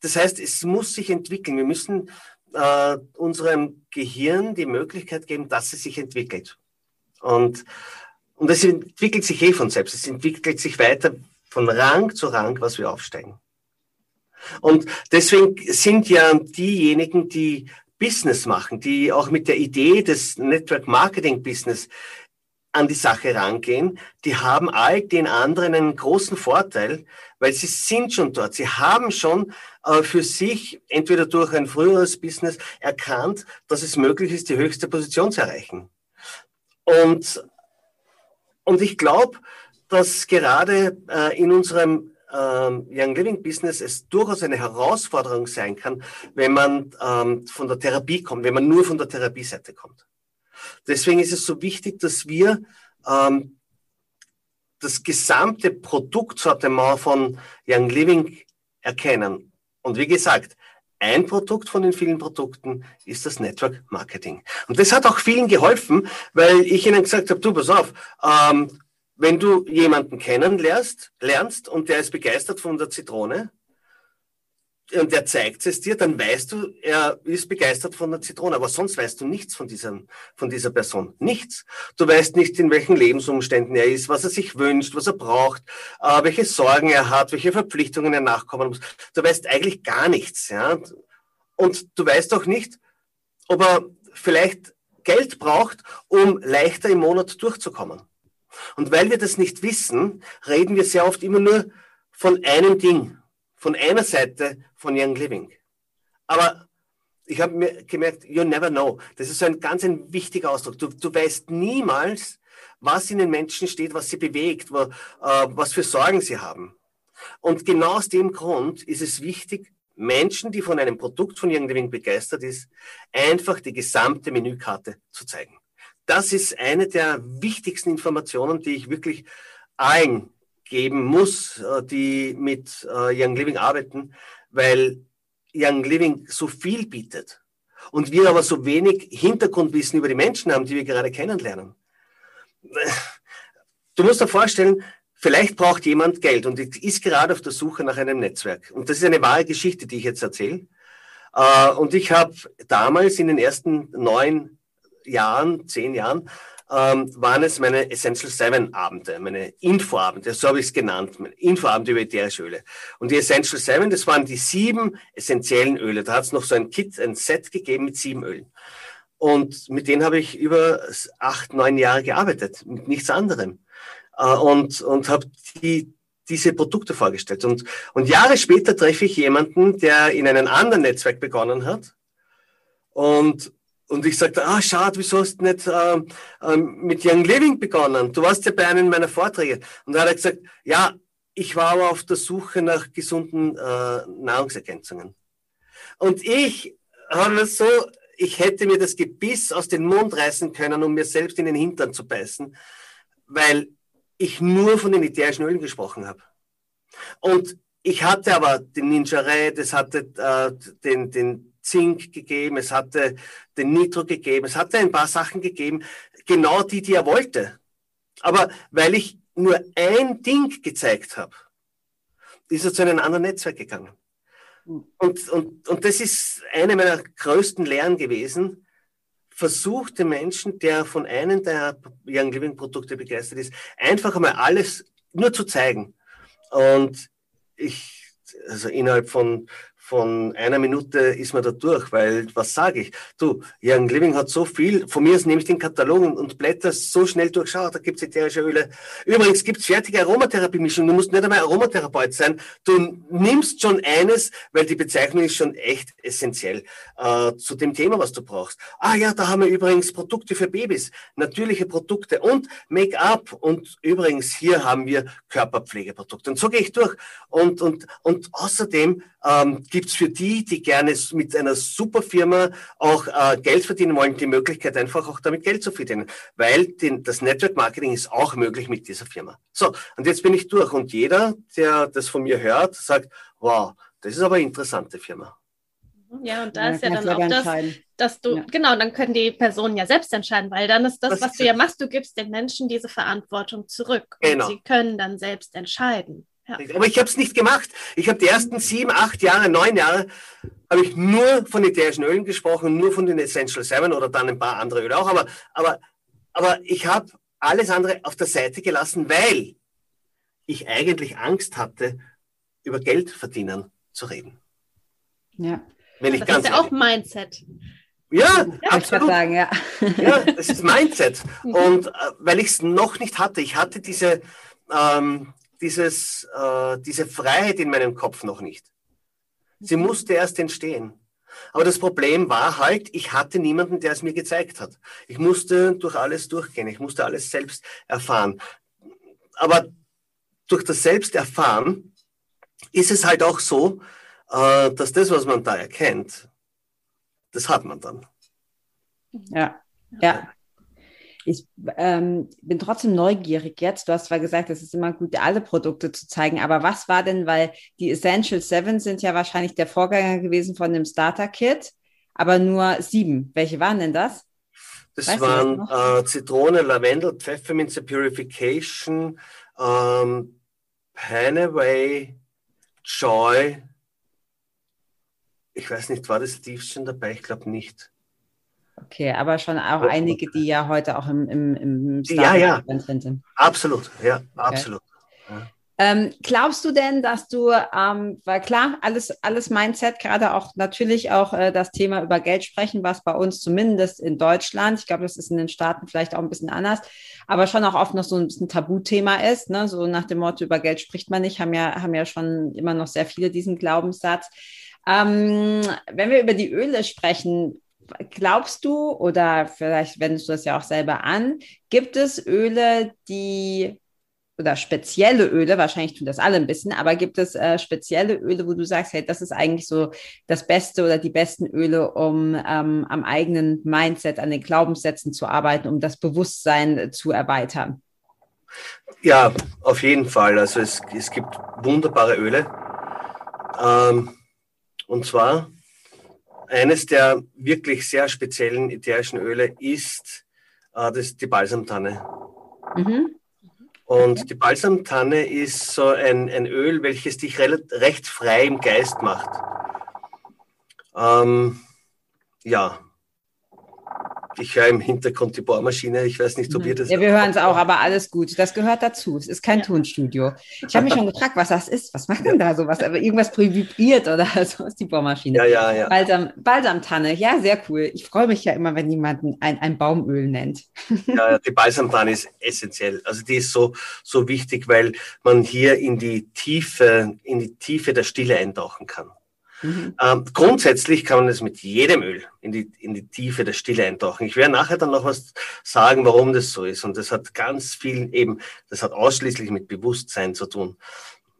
Das heißt, es muss sich entwickeln. Wir müssen äh, unserem Gehirn die Möglichkeit geben, dass es sich entwickelt. Und, und es entwickelt sich eh von selbst. Es entwickelt sich weiter von Rang zu Rang, was wir aufsteigen. Und deswegen sind ja diejenigen, die Business machen, die auch mit der Idee des Network Marketing Business an die Sache rangehen, die haben all den anderen einen großen Vorteil, weil sie sind schon dort. Sie haben schon äh, für sich, entweder durch ein früheres Business, erkannt, dass es möglich ist, die höchste Position zu erreichen. Und, und ich glaube, dass gerade äh, in unserem ähm, Young Living Business es durchaus eine Herausforderung sein kann, wenn man ähm, von der Therapie kommt, wenn man nur von der Therapieseite kommt. Deswegen ist es so wichtig, dass wir ähm, das gesamte Produktsortiment von Young Living erkennen. Und wie gesagt, ein Produkt von den vielen Produkten ist das Network Marketing. Und das hat auch vielen geholfen, weil ich ihnen gesagt habe, du, pass auf, ähm, wenn du jemanden kennenlernst lernst und der ist begeistert von der Zitrone, und er zeigt es dir, dann weißt du, er ist begeistert von der Zitrone, aber sonst weißt du nichts von, diesem, von dieser Person. Nichts. Du weißt nicht, in welchen Lebensumständen er ist, was er sich wünscht, was er braucht, äh, welche Sorgen er hat, welche Verpflichtungen er nachkommen muss. Du weißt eigentlich gar nichts. Ja? Und du weißt auch nicht, ob er vielleicht Geld braucht, um leichter im Monat durchzukommen. Und weil wir das nicht wissen, reden wir sehr oft immer nur von einem Ding von einer Seite von Young Living. Aber ich habe mir gemerkt, you never know. Das ist so ein ganz ein wichtiger Ausdruck. Du, du weißt niemals, was in den Menschen steht, was sie bewegt, wo, äh, was für Sorgen sie haben. Und genau aus dem Grund ist es wichtig, Menschen, die von einem Produkt von Young Living begeistert ist, einfach die gesamte Menükarte zu zeigen. Das ist eine der wichtigsten Informationen, die ich wirklich allen geben muss, äh, die mit äh, Young Living arbeiten, weil Young Living so viel bietet und wir aber so wenig Hintergrundwissen über die Menschen haben, die wir gerade kennenlernen. Du musst dir vorstellen, vielleicht braucht jemand Geld und ist gerade auf der Suche nach einem Netzwerk. Und das ist eine wahre Geschichte, die ich jetzt erzähle. Äh, und ich habe damals in den ersten neun Jahren, zehn Jahren, ähm, waren es meine Essential Seven Abende, meine Infoabende, so habe ich es genannt, meine Infoabende über ätherische Öle. Und die Essential Seven, das waren die sieben essentiellen Öle. Da hat es noch so ein Kit, ein Set gegeben mit sieben Ölen. Und mit denen habe ich über acht, neun Jahre gearbeitet, mit nichts anderem. Äh, und, und habe die, diese Produkte vorgestellt. Und, und Jahre später treffe ich jemanden, der in einem anderen Netzwerk begonnen hat. Und, und ich sagte, ah, schade, wieso hast du nicht äh, äh, mit Young Living begonnen? Du warst ja bei einem meiner Vorträge. Und da hat er gesagt, ja, ich war aber auf der Suche nach gesunden äh, Nahrungsergänzungen. Und ich habe das so, ich hätte mir das Gebiss aus dem Mund reißen können, um mir selbst in den Hintern zu beißen, weil ich nur von den ätherischen Ölen gesprochen habe. Und ich hatte aber den Ninja Red, es hatte äh, den, den Zink gegeben, es hatte den Nitro gegeben, es hatte ein paar Sachen gegeben, genau die, die er wollte. Aber weil ich nur ein Ding gezeigt habe, ist er zu einem anderen Netzwerk gegangen. Und, und, und das ist eine meiner größten Lehren gewesen, versucht den Menschen, der von einem der Young Living Produkte begeistert ist, einfach einmal alles nur zu zeigen. Und ich, also innerhalb von von einer Minute ist man da durch, weil was sage ich? Du, Young Living hat so viel, von mir aus nehme ich den Katalog und, blätter so schnell durch, schau, da gibt's ätherische Öle. Übrigens gibt's fertige Aromatherapie-Mischungen, du musst nicht einmal Aromatherapeut sein, du nimmst schon eines, weil die Bezeichnung ist schon echt essentiell äh, zu dem Thema, was du brauchst. Ah ja, da haben wir übrigens Produkte für Babys, natürliche Produkte und Make-up und übrigens hier haben wir Körperpflegeprodukte. Und so gehe ich durch. Und, und, und außerdem ähm, gibt es für die, die gerne mit einer super Firma auch äh, Geld verdienen wollen, die Möglichkeit einfach auch damit Geld zu verdienen, weil den, das Network Marketing ist auch möglich mit dieser Firma. So, und jetzt bin ich durch und jeder, der das von mir hört, sagt, wow, das ist aber eine interessante Firma. Ja, und da ja, ist ja dann auch das, dass du, ja. genau, dann können die Personen ja selbst entscheiden, weil dann ist das, das was du ja machst, du gibst den Menschen diese Verantwortung zurück. Genau. Und sie können dann selbst entscheiden. Ja. Aber ich habe es nicht gemacht. Ich habe die ersten sieben, acht Jahre, neun Jahre, habe ich nur von ätherischen Ölen gesprochen, nur von den Essential Seven oder dann ein paar andere Öle auch. Aber, aber, aber ich habe alles andere auf der Seite gelassen, weil ich eigentlich Angst hatte, über Geld verdienen zu reden. Ja. Wenn ich das ganz ist ja auch Mindset. Ja, ja absolut. Sagen, ja. ja, das ist Mindset. Mhm. Und äh, weil ich es noch nicht hatte, ich hatte diese, ähm, dieses, äh, diese Freiheit in meinem Kopf noch nicht. Sie mhm. musste erst entstehen. Aber das Problem war halt, ich hatte niemanden, der es mir gezeigt hat. Ich musste durch alles durchgehen. Ich musste alles selbst erfahren. Aber durch das Selbsterfahren ist es halt auch so, äh, dass das, was man da erkennt, das hat man dann. Ja, ja. Ich ähm, bin trotzdem neugierig jetzt. Du hast zwar gesagt, es ist immer gut, alle Produkte zu zeigen, aber was war denn, weil die Essential Seven sind ja wahrscheinlich der Vorgänger gewesen von dem Starter Kit, aber nur sieben. Welche waren denn das? Das weißt waren äh, Zitrone, Lavendel, Pfefferminze Purification, ähm, Panaway, Joy. Ich weiß nicht, war das Steve schon dabei? Ich glaube nicht. Okay, aber schon auch einige, die ja heute auch im, im, im ja, ja. sind. Absolut, ja, okay. absolut. Ja. Ähm, glaubst du denn, dass du, ähm, weil klar, alles, alles Mindset, gerade auch natürlich auch äh, das Thema über Geld sprechen, was bei uns zumindest in Deutschland, ich glaube, das ist in den Staaten vielleicht auch ein bisschen anders, aber schon auch oft noch so ein bisschen Tabuthema ist, ne? so nach dem Motto, über Geld spricht man nicht, haben ja, haben ja schon immer noch sehr viele diesen Glaubenssatz. Ähm, wenn wir über die Öle sprechen, glaubst du, oder vielleicht wendest du das ja auch selber an, gibt es Öle, die oder spezielle Öle, wahrscheinlich tun das alle ein bisschen, aber gibt es äh, spezielle Öle, wo du sagst, hey, das ist eigentlich so das Beste oder die besten Öle, um ähm, am eigenen Mindset, an den Glaubenssätzen zu arbeiten, um das Bewusstsein zu erweitern? Ja, auf jeden Fall. Also es, es gibt wunderbare Öle. Ähm, und zwar eines der wirklich sehr speziellen ätherischen Öle ist äh, das, die Balsamtanne. Mhm. Und die Balsamtanne ist so ein, ein Öl, welches dich recht frei im Geist macht. Ähm, ja, ich höre im Hintergrund die Bohrmaschine. Ich weiß nicht, ob ihr das. Ja, wir hören es auch, aber alles gut. Das gehört dazu. Es ist kein ja. Tonstudio. Ich habe mich schon gefragt, was das ist. Was macht denn da sowas? Aber irgendwas vibriert oder so ist die Bohrmaschine. Ja, ja, ja. Balsam, Balsamtanne. Ja, sehr cool. Ich freue mich ja immer, wenn jemand ein, ein Baumöl nennt. Ja, die Balsamtanne ist essentiell. Also die ist so, so wichtig, weil man hier in die Tiefe, in die Tiefe der Stille eintauchen kann. Mhm. Ähm, grundsätzlich kann man es mit jedem Öl in die, in die Tiefe der Stille eintauchen. Ich werde nachher dann noch was sagen, warum das so ist. Und das hat ganz viel eben, das hat ausschließlich mit Bewusstsein zu tun.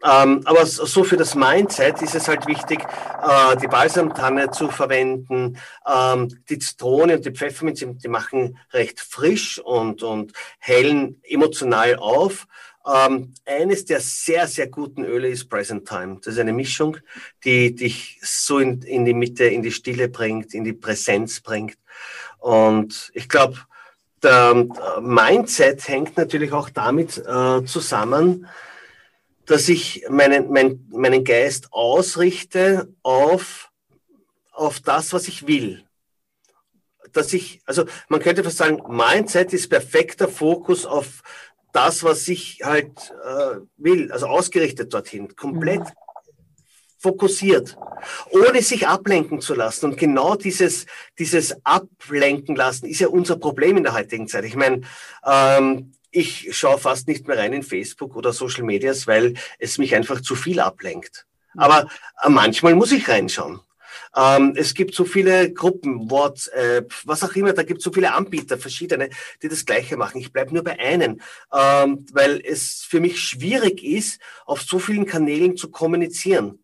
Ähm, aber so für das Mindset ist es halt wichtig, äh, die Balsamtanne zu verwenden. Ähm, die Zitrone und die Pfefferminze, die machen recht frisch und, und hellen emotional auf. Ähm, eines der sehr, sehr guten Öle ist Present Time. Das ist eine Mischung, die dich so in, in die Mitte, in die Stille bringt, in die Präsenz bringt. Und ich glaube, der Mindset hängt natürlich auch damit äh, zusammen, dass ich meinen, mein, meinen Geist ausrichte auf, auf das, was ich will. Dass ich, also man könnte fast sagen, Mindset ist perfekter Fokus auf das, was ich halt äh, will, also ausgerichtet dorthin, komplett mhm. fokussiert, ohne sich ablenken zu lassen. Und genau dieses, dieses Ablenken lassen ist ja unser Problem in der heutigen Zeit. Ich meine, ähm, ich schaue fast nicht mehr rein in Facebook oder Social Medias, weil es mich einfach zu viel ablenkt. Mhm. Aber äh, manchmal muss ich reinschauen. Ähm, es gibt so viele Gruppen, WhatsApp, was auch immer, da gibt es so viele Anbieter, verschiedene, die das Gleiche machen. Ich bleibe nur bei einem, ähm, weil es für mich schwierig ist, auf so vielen Kanälen zu kommunizieren.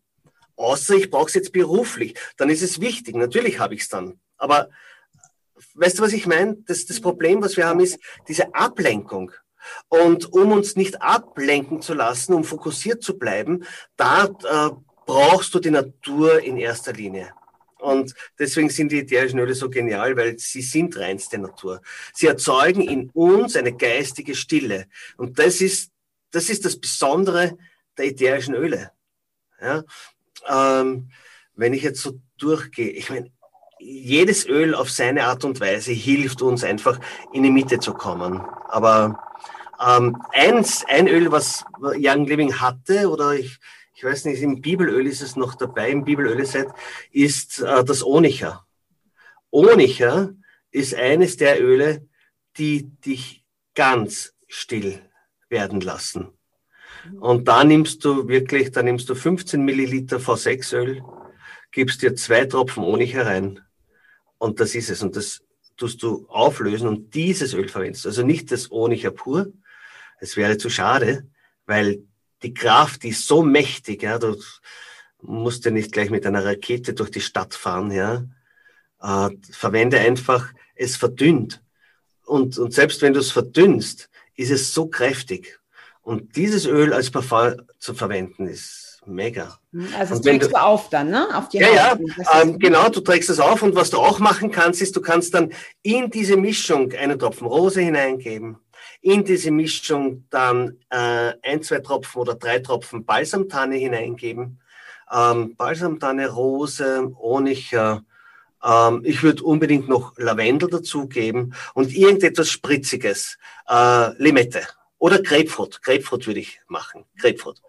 Außer ich brauche es jetzt beruflich, dann ist es wichtig. Natürlich habe ich es dann. Aber weißt du, was ich meine? Das, das Problem, was wir haben, ist diese Ablenkung. Und um uns nicht ablenken zu lassen, um fokussiert zu bleiben, da äh, brauchst du die Natur in erster Linie. Und deswegen sind die ätherischen Öle so genial, weil sie sind reinste Natur. Sie erzeugen in uns eine geistige Stille. Und das ist das, ist das Besondere der ätherischen Öle. Ja? Ähm, wenn ich jetzt so durchgehe, ich meine, jedes Öl auf seine Art und Weise hilft uns einfach in die Mitte zu kommen. Aber ähm, eins, ein Öl, was Young Living hatte, oder ich, ich weiß nicht, im Bibelöl ist es noch dabei, im Bibelöl-Set, ist äh, das Onicher. Onicher ist eines der Öle, die dich ganz still werden lassen. Und da nimmst du wirklich, da nimmst du 15 Milliliter V6-Öl, gibst dir zwei Tropfen Onicher rein und das ist es. Und das tust du auflösen und dieses Öl verwendest. Also nicht das Onicher pur. Es wäre zu schade, weil die Kraft die ist so mächtig, ja, du musst ja nicht gleich mit einer Rakete durch die Stadt fahren, ja. Äh, verwende einfach, es verdünnt. Und, und selbst wenn du es verdünnst, ist es so kräftig. Und dieses Öl als Parfum zu verwenden, ist mega. Also das trägst du, du, auf dann, ne? Auf die ja, Haut. ja, ähm, genau, du trägst es auf und was du auch machen kannst, ist, du kannst dann in diese Mischung einen Tropfen Rose hineingeben, in diese Mischung dann äh, ein, zwei Tropfen oder drei Tropfen Balsamtanne hineingeben. Ähm, Balsamtanne, Rose, Honig, äh, ähm, ich würde unbedingt noch Lavendel dazugeben und irgendetwas Spritziges, äh, Limette oder Grapefruit. Grapefruit würde ich machen, Grapefruit.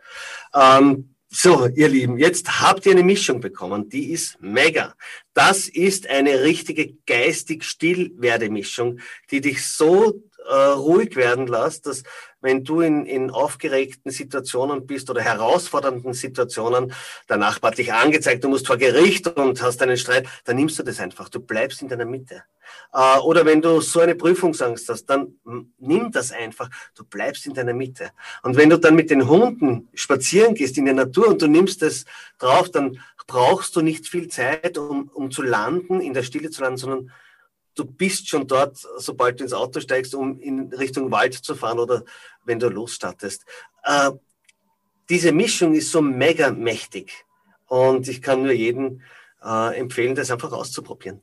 Ähm, so, ihr Lieben, jetzt habt ihr eine Mischung bekommen, die ist mega. Das ist eine richtige geistig stillwerde Mischung, die dich so äh, ruhig werden lässt, dass wenn du in, in aufgeregten Situationen bist oder herausfordernden Situationen, der Nachbar hat dich angezeigt, du musst vor Gericht und hast einen Streit, dann nimmst du das einfach. Du bleibst in deiner Mitte. Äh, oder wenn du so eine Prüfungsangst hast, dann nimm das einfach. Du bleibst in deiner Mitte. Und wenn du dann mit den Hunden spazieren gehst in der Natur und du nimmst das drauf, dann brauchst du nicht viel Zeit, um, um zu landen, in der Stille zu landen, sondern du bist schon dort, sobald du ins Auto steigst, um in Richtung Wald zu fahren oder wenn du losstartest. Äh, diese Mischung ist so mega mächtig und ich kann nur jedem äh, empfehlen, das einfach auszuprobieren.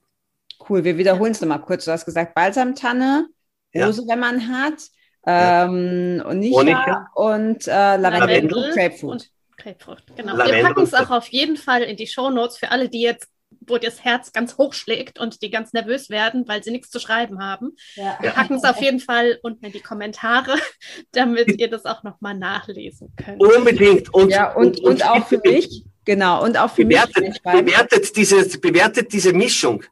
Cool, wir wiederholen es nochmal kurz. Du hast gesagt Balsamtanne, Rose, ja. wenn man hat, ähm, ja. Onicha und äh, Lavendel, Lavendel und Grapefruit. Und Grapefruit, genau. Lavendel wir packen es auch auf jeden Fall in die Show Notes für alle, die jetzt wo das Herz ganz hoch schlägt und die ganz nervös werden, weil sie nichts zu schreiben haben. Ja. Wir packen es auf jeden Fall unten in die Kommentare, damit ihr das auch nochmal nachlesen könnt. Unbedingt. Und, ja, und, und, und, und auch für mich. Genau, und auch für bewertet, mich. Bewertet diese, bewertet diese Mischung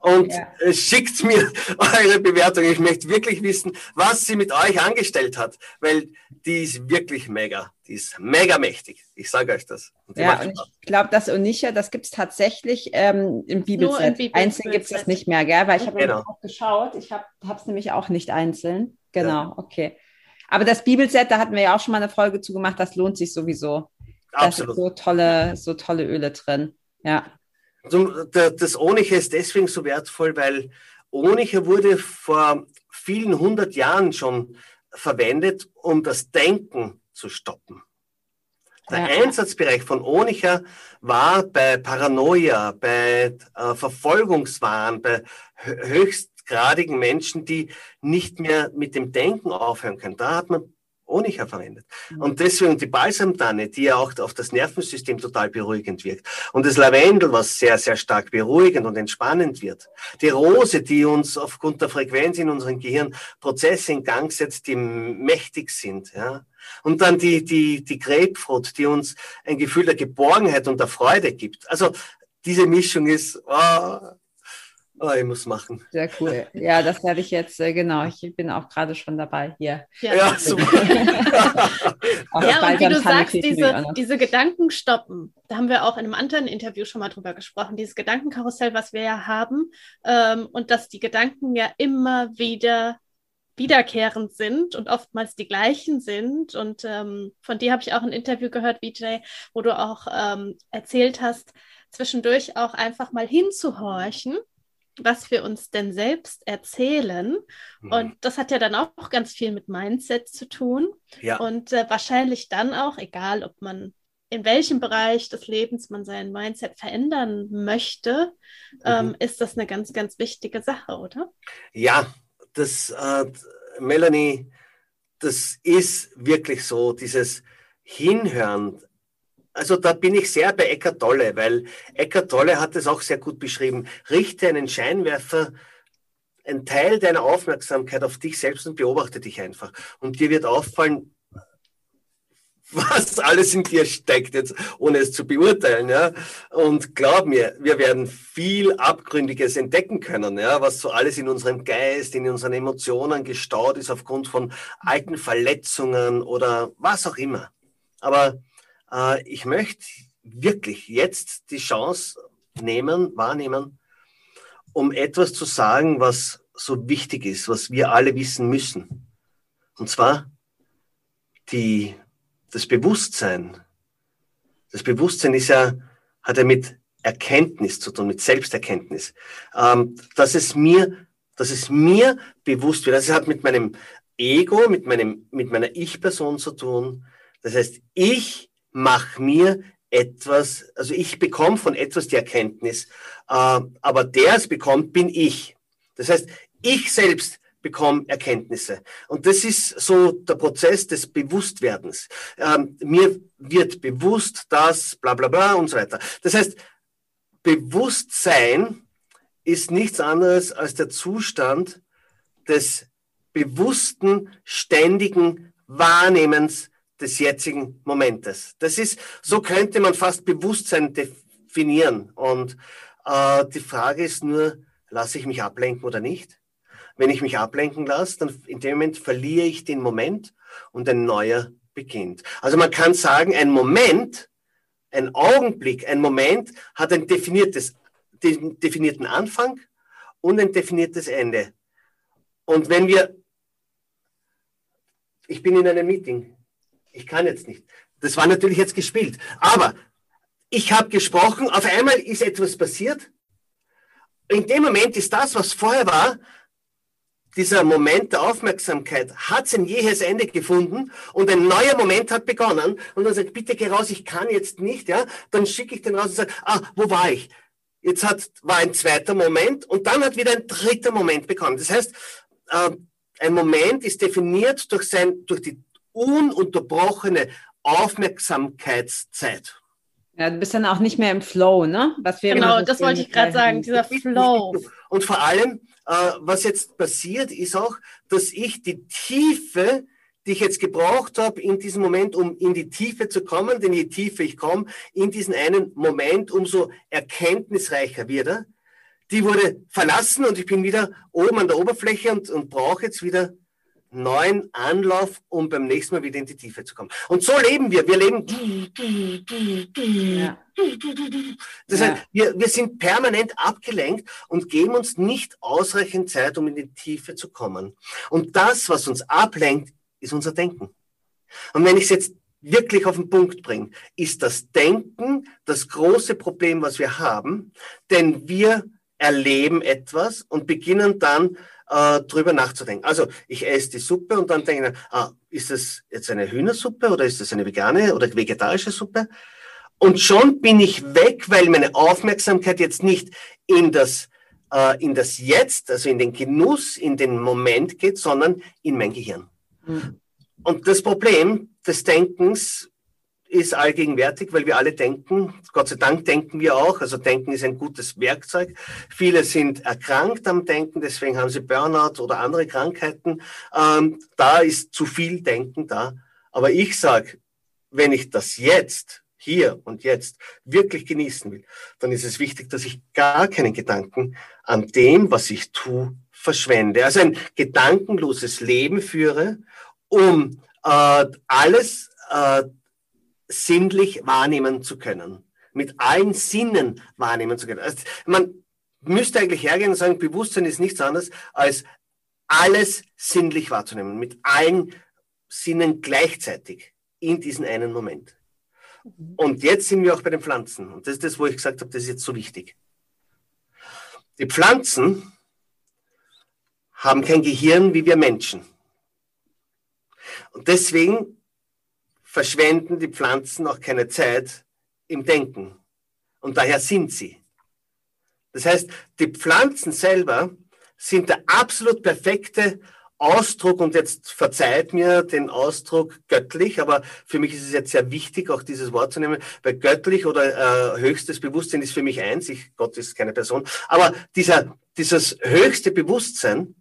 und ja. schickt mir eure Bewertung. Ich möchte wirklich wissen, was sie mit euch angestellt hat, weil die ist wirklich mega. Die ist mega mächtig. Ich sage euch das. Und ja, und ich glaube, das Onisha, das gibt es tatsächlich ähm, im Bibelset. Bibel einzeln gibt es das nicht mehr, gell? Weil ich habe genau. auch geschaut. Ich habe es nämlich auch nicht einzeln. Genau, ja. okay. Aber das Bibelset, da hatten wir ja auch schon mal eine Folge zu gemacht, das lohnt sich sowieso. Absolut. Da sind so tolle, so tolle Öle drin. Ja. Das Onicher ist deswegen so wertvoll, weil Onicher wurde vor vielen hundert Jahren schon verwendet, um das Denken zu stoppen. Der ja. Einsatzbereich von Onicher war bei Paranoia, bei äh, Verfolgungswahn, bei höchstgradigen Menschen, die nicht mehr mit dem Denken aufhören können. Da hat man Onicha verwendet. Mhm. Und deswegen die Balsamtanne, die ja auch auf das Nervensystem total beruhigend wirkt. Und das Lavendel, was sehr, sehr stark beruhigend und entspannend wird. Die Rose, die uns aufgrund der Frequenz in unserem Gehirn Prozesse in Gang setzt, die mächtig sind. Ja. Und dann die, die, die Grapefruit, die uns ein Gefühl der Geborgenheit und der Freude gibt. Also diese Mischung ist, oh, Oh, ich muss machen. Sehr cool. Ja, das werde ich jetzt, äh, genau. Ich bin auch gerade schon dabei hier. Ja, ja super. ja, und wie du sagst, diese, diese Gedanken stoppen. Da haben wir auch in einem anderen Interview schon mal drüber gesprochen. Dieses Gedankenkarussell, was wir ja haben. Ähm, und dass die Gedanken ja immer wieder wiederkehrend sind und oftmals die gleichen sind. Und ähm, von dir habe ich auch ein Interview gehört, Vijay, wo du auch ähm, erzählt hast, zwischendurch auch einfach mal hinzuhorchen was wir uns denn selbst erzählen. Mhm. Und das hat ja dann auch ganz viel mit Mindset zu tun. Ja. Und äh, wahrscheinlich dann auch, egal ob man in welchem Bereich des Lebens man sein Mindset verändern möchte, mhm. ähm, ist das eine ganz, ganz wichtige Sache, oder? Ja, das, äh, Melanie, das ist wirklich so, dieses Hinhören, also da bin ich sehr bei Eckart Tolle, weil Eckart Tolle hat es auch sehr gut beschrieben. Richte einen Scheinwerfer, einen Teil deiner Aufmerksamkeit auf dich selbst und beobachte dich einfach. Und dir wird auffallen, was alles in dir steckt, jetzt ohne es zu beurteilen. Ja? Und glaub mir, wir werden viel Abgründiges entdecken können, ja? was so alles in unserem Geist, in unseren Emotionen gestaut ist aufgrund von alten Verletzungen oder was auch immer. Aber ich möchte wirklich jetzt die Chance nehmen, wahrnehmen, um etwas zu sagen, was so wichtig ist, was wir alle wissen müssen. Und zwar die, das Bewusstsein. Das Bewusstsein ist ja, hat ja mit Erkenntnis zu tun, mit Selbsterkenntnis. Ähm, dass es mir, dass es mir bewusst wird. Das hat mit meinem Ego, mit meinem, mit meiner Ich-Person zu tun. Das heißt, ich mach mir etwas, also ich bekomme von etwas die Erkenntnis, äh, aber der es bekommt, bin ich. Das heißt, ich selbst bekomme Erkenntnisse. Und das ist so der Prozess des Bewusstwerdens. Ähm, mir wird bewusst, dass bla bla bla und so weiter. Das heißt, Bewusstsein ist nichts anderes als der Zustand des bewussten, ständigen Wahrnehmens des jetzigen Momentes. Das ist, so könnte man fast Bewusstsein definieren. Und äh, die Frage ist nur, lasse ich mich ablenken oder nicht? Wenn ich mich ablenken lasse, dann in dem Moment verliere ich den Moment und ein neuer beginnt. Also man kann sagen, ein Moment, ein Augenblick, ein Moment hat ein definiertes, den definierten Anfang und ein definiertes Ende. Und wenn wir, ich bin in einem Meeting, ich kann jetzt nicht. Das war natürlich jetzt gespielt. Aber ich habe gesprochen, auf einmal ist etwas passiert. In dem Moment ist das, was vorher war, dieser Moment der Aufmerksamkeit hat sein jähes Ende gefunden und ein neuer Moment hat begonnen und dann sagt, bitte geh raus, ich kann jetzt nicht, ja, dann schicke ich den raus und sage, ah, wo war ich? Jetzt hat, war ein zweiter Moment und dann hat wieder ein dritter Moment begonnen. Das heißt, äh, ein Moment ist definiert durch sein, durch die ununterbrochene Aufmerksamkeitszeit. Ja, du bist dann auch nicht mehr im Flow, ne? Was wir genau, das wollte ich gerade sagen, dieser Flow. Und vor allem, äh, was jetzt passiert, ist auch, dass ich die Tiefe, die ich jetzt gebraucht habe in diesem Moment, um in die Tiefe zu kommen, denn je tiefer ich komme, in diesen einen Moment, umso erkenntnisreicher wird er, die wurde verlassen und ich bin wieder oben an der Oberfläche und, und brauche jetzt wieder neuen Anlauf, um beim nächsten Mal wieder in die Tiefe zu kommen. Und so leben wir. Wir leben. Ja. Das heißt, wir, wir sind permanent abgelenkt und geben uns nicht ausreichend Zeit, um in die Tiefe zu kommen. Und das, was uns ablenkt, ist unser Denken. Und wenn ich es jetzt wirklich auf den Punkt bringe, ist das Denken das große Problem, was wir haben, denn wir erleben etwas und beginnen dann äh, drüber nachzudenken. Also ich esse die Suppe und dann denke ich, ah, ist das jetzt eine Hühnersuppe oder ist das eine vegane oder vegetarische Suppe? Und schon bin ich weg, weil meine Aufmerksamkeit jetzt nicht in das, äh, in das Jetzt, also in den Genuss, in den Moment geht, sondern in mein Gehirn. Mhm. Und das Problem des Denkens ist allgegenwärtig, weil wir alle denken. Gott sei Dank denken wir auch. Also Denken ist ein gutes Werkzeug. Viele sind erkrankt am Denken, deswegen haben sie Burnout oder andere Krankheiten. Ähm, da ist zu viel Denken da. Aber ich sage, wenn ich das jetzt, hier und jetzt wirklich genießen will, dann ist es wichtig, dass ich gar keinen Gedanken an dem, was ich tue, verschwende. Also ein gedankenloses Leben führe, um äh, alles äh, sinnlich wahrnehmen zu können, mit allen Sinnen wahrnehmen zu können. Also man müsste eigentlich hergehen und sagen, Bewusstsein ist nichts anderes als alles sinnlich wahrzunehmen, mit allen Sinnen gleichzeitig in diesen einen Moment. Mhm. Und jetzt sind wir auch bei den Pflanzen. Und das ist das, wo ich gesagt habe, das ist jetzt so wichtig. Die Pflanzen haben kein Gehirn wie wir Menschen. Und deswegen verschwenden die Pflanzen auch keine Zeit im Denken. Und daher sind sie. Das heißt, die Pflanzen selber sind der absolut perfekte Ausdruck, und jetzt verzeiht mir den Ausdruck göttlich, aber für mich ist es jetzt sehr wichtig, auch dieses Wort zu nehmen, weil göttlich oder äh, höchstes Bewusstsein ist für mich eins, ich, Gott ist keine Person, aber dieser, dieses höchste Bewusstsein,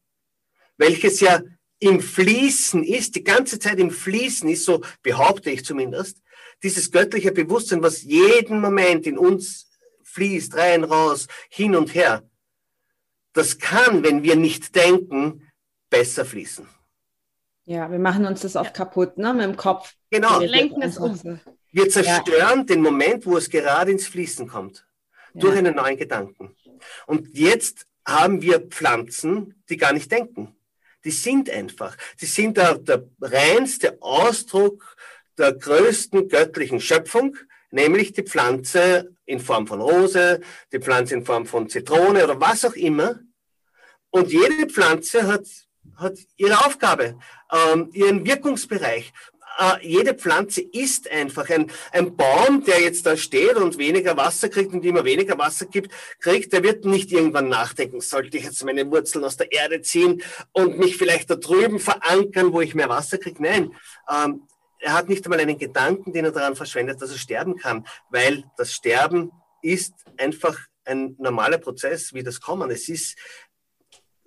welches ja im Fließen ist, die ganze Zeit im Fließen ist, so behaupte ich zumindest, dieses göttliche Bewusstsein, was jeden Moment in uns fließt, rein, raus, hin und her, das kann, wenn wir nicht denken, besser fließen. Ja, wir machen uns das oft ja. kaputt, ne, mit dem Kopf. Genau. Wir lenken es um. Wir zerstören ja. den Moment, wo es gerade ins Fließen kommt, ja. durch einen neuen Gedanken. Und jetzt haben wir Pflanzen, die gar nicht denken die sind einfach. Die sind der, der reinste Ausdruck der größten göttlichen Schöpfung, nämlich die Pflanze in Form von Rose, die Pflanze in Form von Zitrone oder was auch immer. Und jede Pflanze hat, hat ihre Aufgabe, ähm, ihren Wirkungsbereich äh, jede Pflanze ist einfach ein, ein Baum, der jetzt da steht und weniger Wasser kriegt und immer weniger Wasser gibt, kriegt, der wird nicht irgendwann nachdenken, sollte ich jetzt meine Wurzeln aus der Erde ziehen und mich vielleicht da drüben verankern, wo ich mehr Wasser kriege. Nein, ähm, er hat nicht einmal einen Gedanken, den er daran verschwendet, dass er sterben kann, weil das Sterben ist einfach ein normaler Prozess, wie das Kommen. Es ist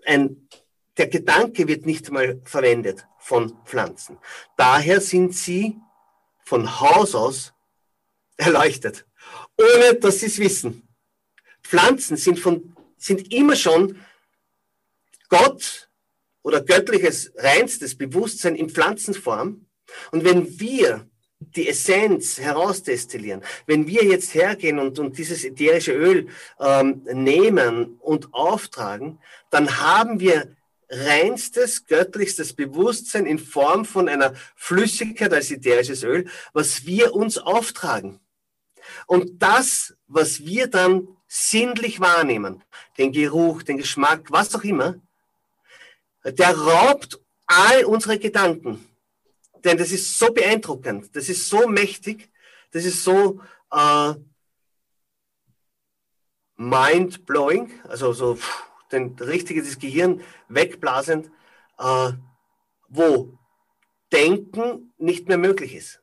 ein, der Gedanke wird nicht einmal verwendet von Pflanzen. Daher sind sie von Haus aus erleuchtet, ohne dass sie es wissen. Pflanzen sind, von, sind immer schon Gott oder göttliches, reinstes Bewusstsein in Pflanzenform. Und wenn wir die Essenz herausdestillieren, wenn wir jetzt hergehen und, und dieses ätherische Öl ähm, nehmen und auftragen, dann haben wir reinstes, göttlichstes Bewusstsein in Form von einer Flüssigkeit als ätherisches Öl, was wir uns auftragen. Und das, was wir dann sinnlich wahrnehmen, den Geruch, den Geschmack, was auch immer, der raubt all unsere Gedanken. Denn das ist so beeindruckend, das ist so mächtig, das ist so äh, mind-blowing, also so pff, den richtiges Gehirn wegblasend, äh, wo Denken nicht mehr möglich ist.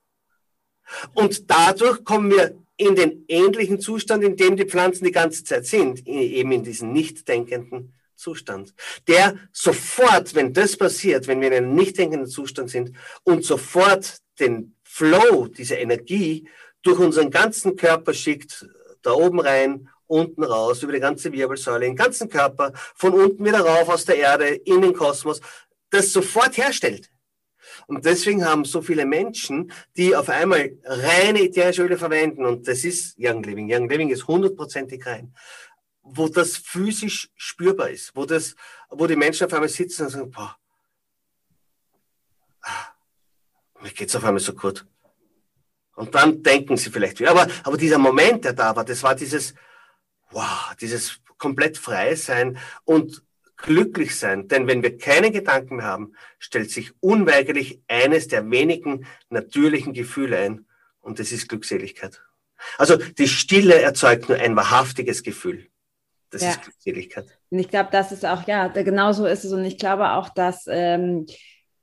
Und dadurch kommen wir in den ähnlichen Zustand, in dem die Pflanzen die ganze Zeit sind, eben in diesen nicht denkenden Zustand, der sofort, wenn das passiert, wenn wir in einem nicht denkenden Zustand sind und sofort den Flow, diese Energie durch unseren ganzen Körper schickt, da oben rein, unten raus, über die ganze Wirbelsäule, den ganzen Körper, von unten wieder rauf aus der Erde, in den Kosmos, das sofort herstellt. Und deswegen haben so viele Menschen, die auf einmal reine ätherische Öle verwenden, und das ist Young Living. Young Living ist hundertprozentig rein wo das physisch spürbar ist, wo, das, wo die Menschen auf einmal sitzen und sagen, boah, mir geht's auf einmal so gut. Und dann denken sie vielleicht wieder. Aber, aber dieser Moment, der da war, das war dieses, wow, dieses komplett frei sein und glücklich sein. Denn wenn wir keine Gedanken mehr haben, stellt sich unweigerlich eines der wenigen natürlichen Gefühle ein. Und das ist Glückseligkeit. Also die Stille erzeugt nur ein wahrhaftiges Gefühl. Das ja. ist Glückseligkeit. Und ich glaube, das ist auch, ja, genau so ist es. Und ich glaube auch, dass ähm,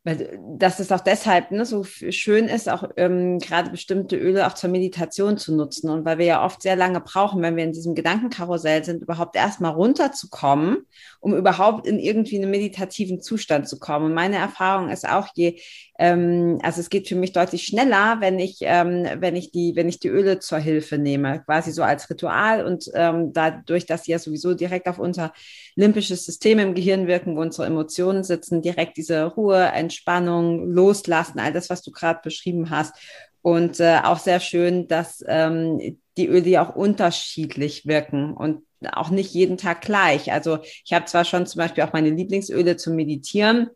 weil, dass es auch deshalb ne, so schön ist, auch ähm, gerade bestimmte Öle auch zur Meditation zu nutzen. Und weil wir ja oft sehr lange brauchen, wenn wir in diesem Gedankenkarussell sind, überhaupt erstmal runterzukommen, um überhaupt in irgendwie einen meditativen Zustand zu kommen. Und meine Erfahrung ist auch, je, ähm, also es geht für mich deutlich schneller, wenn ich, ähm, wenn ich die, wenn ich die Öle zur Hilfe nehme, quasi so als Ritual und ähm, dadurch, dass sie ja sowieso direkt auf unser limbisches System im Gehirn wirken, wo unsere Emotionen sitzen, direkt diese Ruhe, Entspannung, Loslassen, all das, was du gerade beschrieben hast. Und äh, auch sehr schön, dass ähm, die Öle ja auch unterschiedlich wirken und auch nicht jeden Tag gleich. Also ich habe zwar schon zum Beispiel auch meine Lieblingsöle zum Meditieren,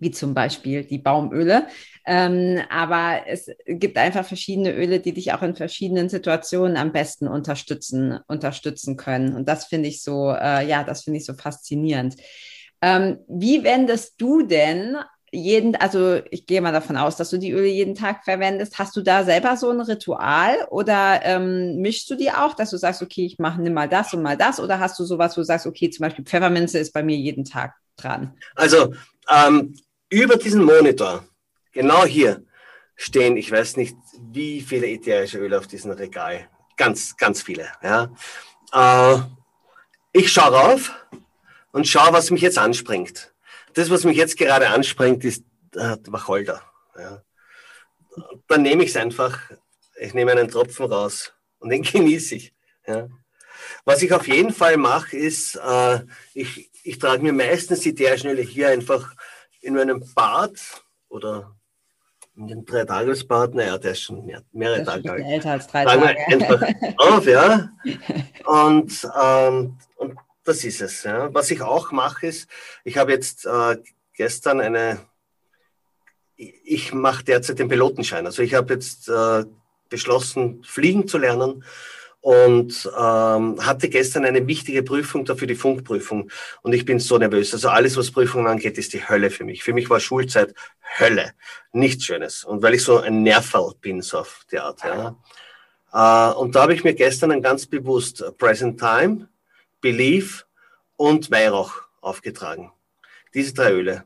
wie zum Beispiel die Baumöle. Ähm, aber es gibt einfach verschiedene Öle, die dich auch in verschiedenen Situationen am besten unterstützen, unterstützen können. Und das finde ich so, äh, ja, das finde ich so faszinierend. Ähm, wie wendest du denn jeden, also ich gehe mal davon aus, dass du die Öle jeden Tag verwendest. Hast du da selber so ein Ritual oder ähm, mischst du die auch, dass du sagst, okay, ich mache mal das und mal das? Oder hast du sowas, wo du sagst, okay, zum Beispiel Pfefferminze ist bei mir jeden Tag dran? Also ähm, über diesen Monitor, genau hier, stehen, ich weiß nicht, wie viele ätherische Öle auf diesem Regal. Ganz, ganz viele. Ja. Äh, ich schaue rauf und schaue, was mich jetzt anspringt. Das, was mich jetzt gerade anspringt, ist äh, Wacholder. Ja. Dann nehme ich es einfach, ich nehme einen Tropfen raus und den genieße ich. Ja. Was ich auf jeden Fall mache, ist, äh, ich, ich trage mir meistens die ätherischen Öle hier einfach in meinem Bad oder in dem Dreitagesbad, naja, der ist schon mehr, mehrere Tage alt. Älter als drei Tage. einfach auf, ja. Und, ähm, und das ist es. Ja. Was ich auch mache, ist, ich habe jetzt äh, gestern eine, ich mache derzeit den Pilotenschein. Also ich habe jetzt äh, beschlossen, fliegen zu lernen und ähm, hatte gestern eine wichtige Prüfung dafür, die Funkprüfung. Und ich bin so nervös. Also alles, was Prüfungen angeht, ist die Hölle für mich. Für mich war Schulzeit Hölle. Nichts Schönes. Und weil ich so ein Nerval bin, so auf die Art. Ja. Äh, und da habe ich mir gestern ein ganz bewusst Present Time, Belief und Weihrauch aufgetragen. Diese drei Öle.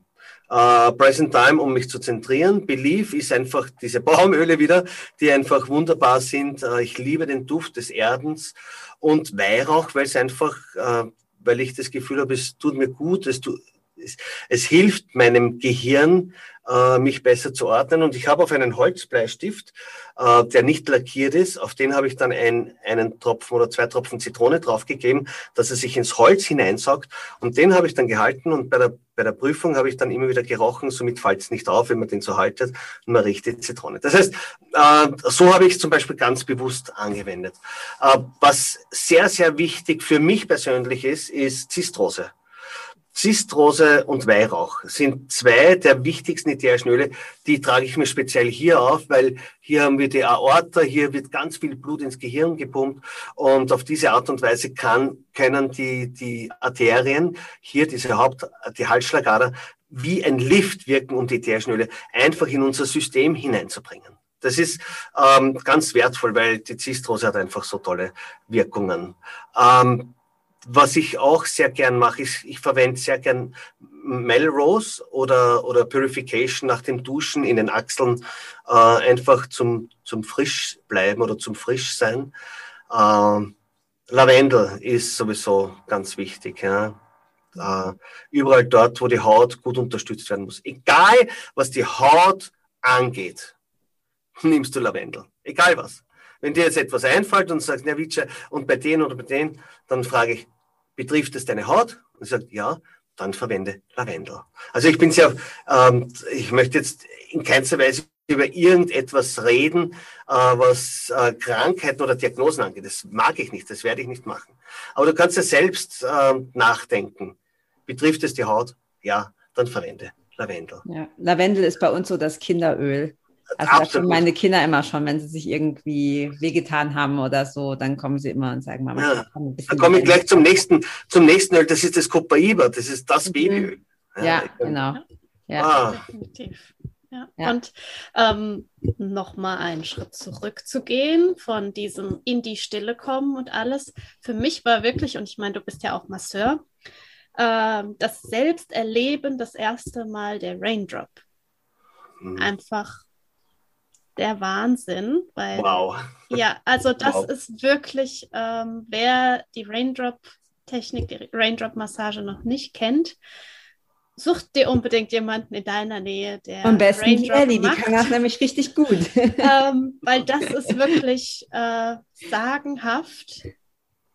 Uh, Present Time, um mich zu zentrieren. Belief ist einfach diese Baumöle wieder, die einfach wunderbar sind. Uh, ich liebe den Duft des Erdens und Weihrauch, weil es einfach, uh, weil ich das Gefühl habe, es tut mir gut, es, tut, es, es hilft meinem Gehirn, äh, mich besser zu ordnen. Und ich habe auf einen Holzbleistift, äh, der nicht lackiert ist, auf den habe ich dann ein, einen Tropfen oder zwei Tropfen Zitrone draufgegeben, dass er sich ins Holz hineinsaugt. Und den habe ich dann gehalten und bei der, bei der Prüfung habe ich dann immer wieder gerochen, somit fällt es nicht auf, wenn man den so haltet und man riecht die Zitrone. Das heißt, äh, so habe ich es zum Beispiel ganz bewusst angewendet. Äh, was sehr, sehr wichtig für mich persönlich ist, ist Zistrose. Zistrose und Weihrauch sind zwei der wichtigsten ätherischen Öle. Die trage ich mir speziell hier auf, weil hier haben wir die Aorta, hier wird ganz viel Blut ins Gehirn gepumpt und auf diese Art und Weise kann, können die, die Arterien, hier diese Haupt, die Halsschlagader, wie ein Lift wirken, um die ätherischen Öle einfach in unser System hineinzubringen. Das ist ähm, ganz wertvoll, weil die Zistrose hat einfach so tolle Wirkungen. Ähm, was ich auch sehr gern mache, ist, ich verwende sehr gern Melrose oder, oder Purification nach dem Duschen in den Achseln, äh, einfach zum, zum frisch bleiben oder zum frisch sein. Äh, Lavendel ist sowieso ganz wichtig. Ja. Äh, überall dort, wo die Haut gut unterstützt werden muss. Egal, was die Haut angeht, nimmst du Lavendel. Egal was. Wenn dir jetzt etwas einfällt und sagst, na, Vice, und bei denen oder bei denen, dann frage ich, betrifft es deine Haut? Und sagt, ja, dann verwende Lavendel. Also ich bin sehr, ähm, ich möchte jetzt in keinster Weise über irgendetwas reden, äh, was äh, Krankheiten oder Diagnosen angeht. Das mag ich nicht, das werde ich nicht machen. Aber du kannst ja selbst äh, nachdenken. Betrifft es die Haut? Ja, dann verwende Lavendel. Ja, Lavendel ist bei uns so das Kinderöl. Also da kommen meine Kinder immer schon, wenn sie sich irgendwie wehgetan haben oder so, dann kommen sie immer und sagen, Mama, ja. Da komme ich gleich zum nächsten, zum nächsten Öl, das ist das Copaiba, das ist das mhm. Babyöl. Ja, ja genau. Ja. Ah. Definitiv. Ja. ja. Und ähm, nochmal einen Schritt zurückzugehen von diesem in die Stille kommen und alles. Für mich war wirklich, und ich meine, du bist ja auch Masseur, äh, das Selbsterleben das erste Mal der Raindrop. Mhm. Einfach der Wahnsinn. Weil, wow. Ja, also das wow. ist wirklich, ähm, wer die Raindrop-Technik, die Raindrop-Massage noch nicht kennt, such dir unbedingt jemanden in deiner Nähe, der Am besten Raindrop die Ellie, die kann das nämlich richtig gut. ähm, weil das ist wirklich äh, sagenhaft.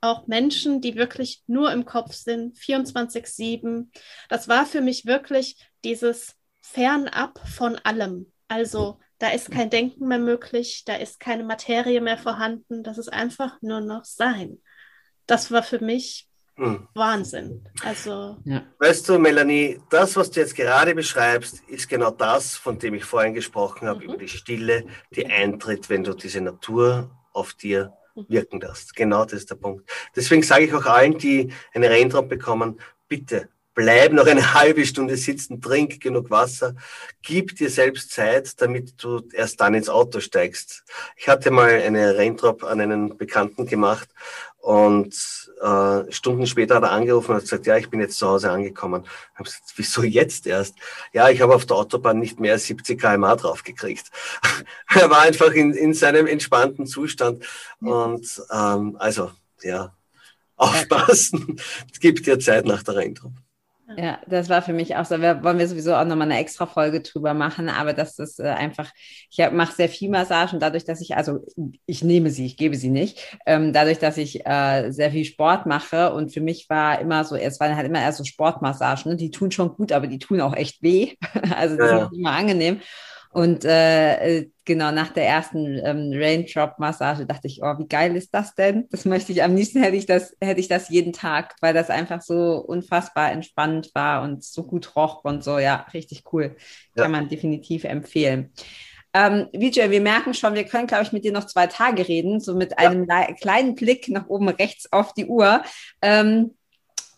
Auch Menschen, die wirklich nur im Kopf sind, 24-7. Das war für mich wirklich dieses Fernab von allem. Also da ist kein Denken mehr möglich, da ist keine Materie mehr vorhanden, das ist einfach nur noch Sein. Das war für mich hm. Wahnsinn. Also, ja. Weißt du, Melanie, das, was du jetzt gerade beschreibst, ist genau das, von dem ich vorhin gesprochen habe, mhm. über die Stille, die eintritt, wenn du diese Natur auf dir mhm. wirken lässt. Genau das ist der Punkt. Deswegen sage ich auch allen, die eine Raindrop bekommen, bitte bleib noch eine halbe Stunde sitzen, trink genug Wasser, gib dir selbst Zeit, damit du erst dann ins Auto steigst. Ich hatte mal eine Raindrop an einen Bekannten gemacht und äh, Stunden später hat er angerufen und hat gesagt, ja, ich bin jetzt zu Hause angekommen. Ich habe gesagt, wieso jetzt erst? Ja, ich habe auf der Autobahn nicht mehr 70 km draufgekriegt. er war einfach in, in seinem entspannten Zustand. Und ähm, also, ja, aufpassen. Es gibt ja Zeit nach der Raindrop. Ja, das war für mich auch so. Wir wollen wir sowieso auch nochmal eine extra Folge drüber machen, aber das ist äh, einfach, ich mache sehr viel Massagen, dadurch, dass ich, also ich nehme sie, ich gebe sie nicht, ähm, dadurch, dass ich äh, sehr viel Sport mache und für mich war immer so, es waren halt immer eher so Sportmassagen, ne? die tun schon gut, aber die tun auch echt weh. also die ja. sind nicht immer angenehm. Und äh, äh, genau nach der ersten ähm, Raindrop-Massage dachte ich, oh, wie geil ist das denn? Das möchte ich am liebsten hätte ich das, hätte ich das jeden Tag, weil das einfach so unfassbar entspannt war und so gut roch und so. Ja, richtig cool. Ja. Kann man definitiv empfehlen. Ähm, Vijay, wir merken schon, wir können, glaube ich, mit dir noch zwei Tage reden, so mit ja. einem kleinen Blick nach oben rechts auf die Uhr. Ähm,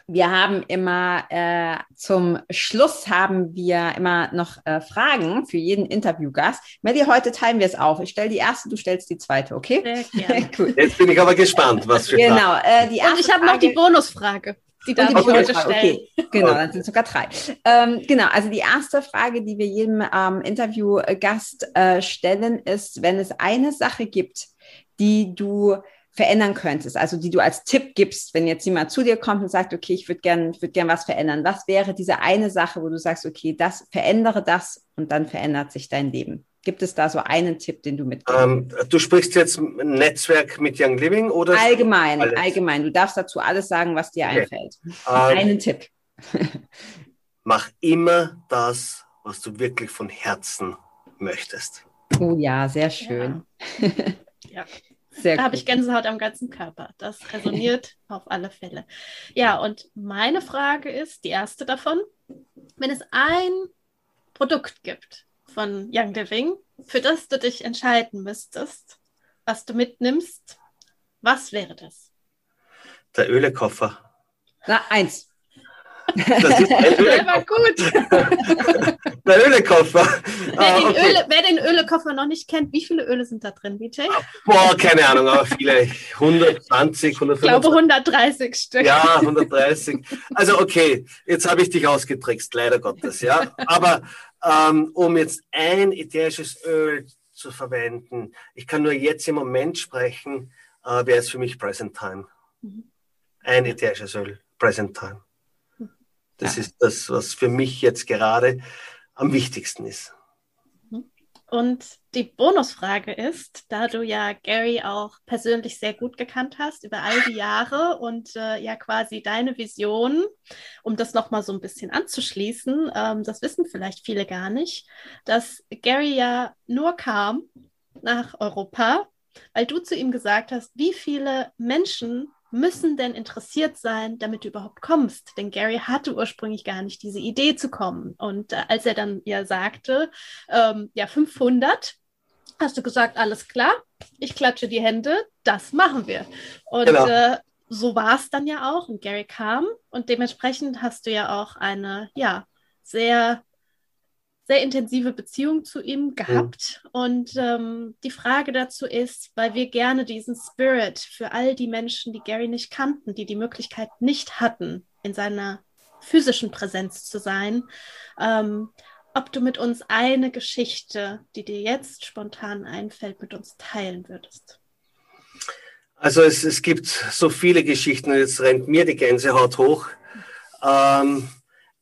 wir haben immer äh, zum Schluss haben wir immer noch äh, Fragen für jeden Interviewgast. Melly, heute teilen wir es auf. Ich stelle die erste, du stellst die zweite, okay? Cool. Jetzt bin ich aber gespannt, was für Genau. Äh, die Und ich habe noch die Bonusfrage. Die darf ich heute stellen. Okay. Genau, dann sind sogar drei. Ähm, genau, also die erste Frage, die wir jedem ähm, Interviewgast äh, stellen, ist, wenn es eine Sache gibt, die du verändern könntest, also die du als Tipp gibst, wenn jetzt jemand zu dir kommt und sagt, okay, ich würde gern, würd gern was verändern. Was wäre diese eine Sache, wo du sagst, okay, das verändere das und dann verändert sich dein Leben? Gibt es da so einen Tipp, den du mitgibst? Ähm, du sprichst jetzt Netzwerk mit Young Living oder? Allgemein, alles? allgemein. Du darfst dazu alles sagen, was dir okay. einfällt. Ähm, einen Tipp. mach immer das, was du wirklich von Herzen möchtest. Oh ja, sehr schön. Ja. ja. Sehr da habe ich Gänsehaut am ganzen Körper. Das resoniert auf alle Fälle. Ja, und meine Frage ist, die erste davon, wenn es ein Produkt gibt von Young Living, für das du dich entscheiden müsstest, was du mitnimmst, was wäre das? Der Ölekoffer. Na, eins. Das ist ein Ölekoffer. gut. Der Ölekoffer. Wer, ah, den okay. Öle, wer, den Ölekoffer noch nicht kennt, wie viele Öle sind da drin, BJ? Boah, keine Ahnung, aber viele. 120, 125. Ich glaube 130 Stück. Ja, 130. Also okay, jetzt habe ich dich ausgetrickst, leider Gottes. Ja, aber ähm, um jetzt ein ätherisches Öl zu verwenden, ich kann nur jetzt im Moment sprechen, äh, wäre es für mich Present Time. Mhm. Ein ätherisches Öl, Present Time. Das ja. ist das, was für mich jetzt gerade am wichtigsten ist. Und die Bonusfrage ist, da du ja Gary auch persönlich sehr gut gekannt hast über all die Jahre und äh, ja quasi deine Vision, um das nochmal so ein bisschen anzuschließen, ähm, das wissen vielleicht viele gar nicht, dass Gary ja nur kam nach Europa, weil du zu ihm gesagt hast, wie viele Menschen müssen denn interessiert sein, damit du überhaupt kommst? Denn Gary hatte ursprünglich gar nicht diese Idee zu kommen. Und äh, als er dann ja sagte, ähm, ja, 500, hast du gesagt, alles klar, ich klatsche die Hände, das machen wir. Und genau. äh, so war es dann ja auch. Und Gary kam und dementsprechend hast du ja auch eine, ja, sehr sehr intensive Beziehung zu ihm gehabt. Mhm. Und ähm, die Frage dazu ist, weil wir gerne diesen Spirit für all die Menschen, die Gary nicht kannten, die die Möglichkeit nicht hatten, in seiner physischen Präsenz zu sein, ähm, ob du mit uns eine Geschichte, die dir jetzt spontan einfällt, mit uns teilen würdest. Also es, es gibt so viele Geschichten jetzt rennt mir die Gänsehaut hoch. Ähm,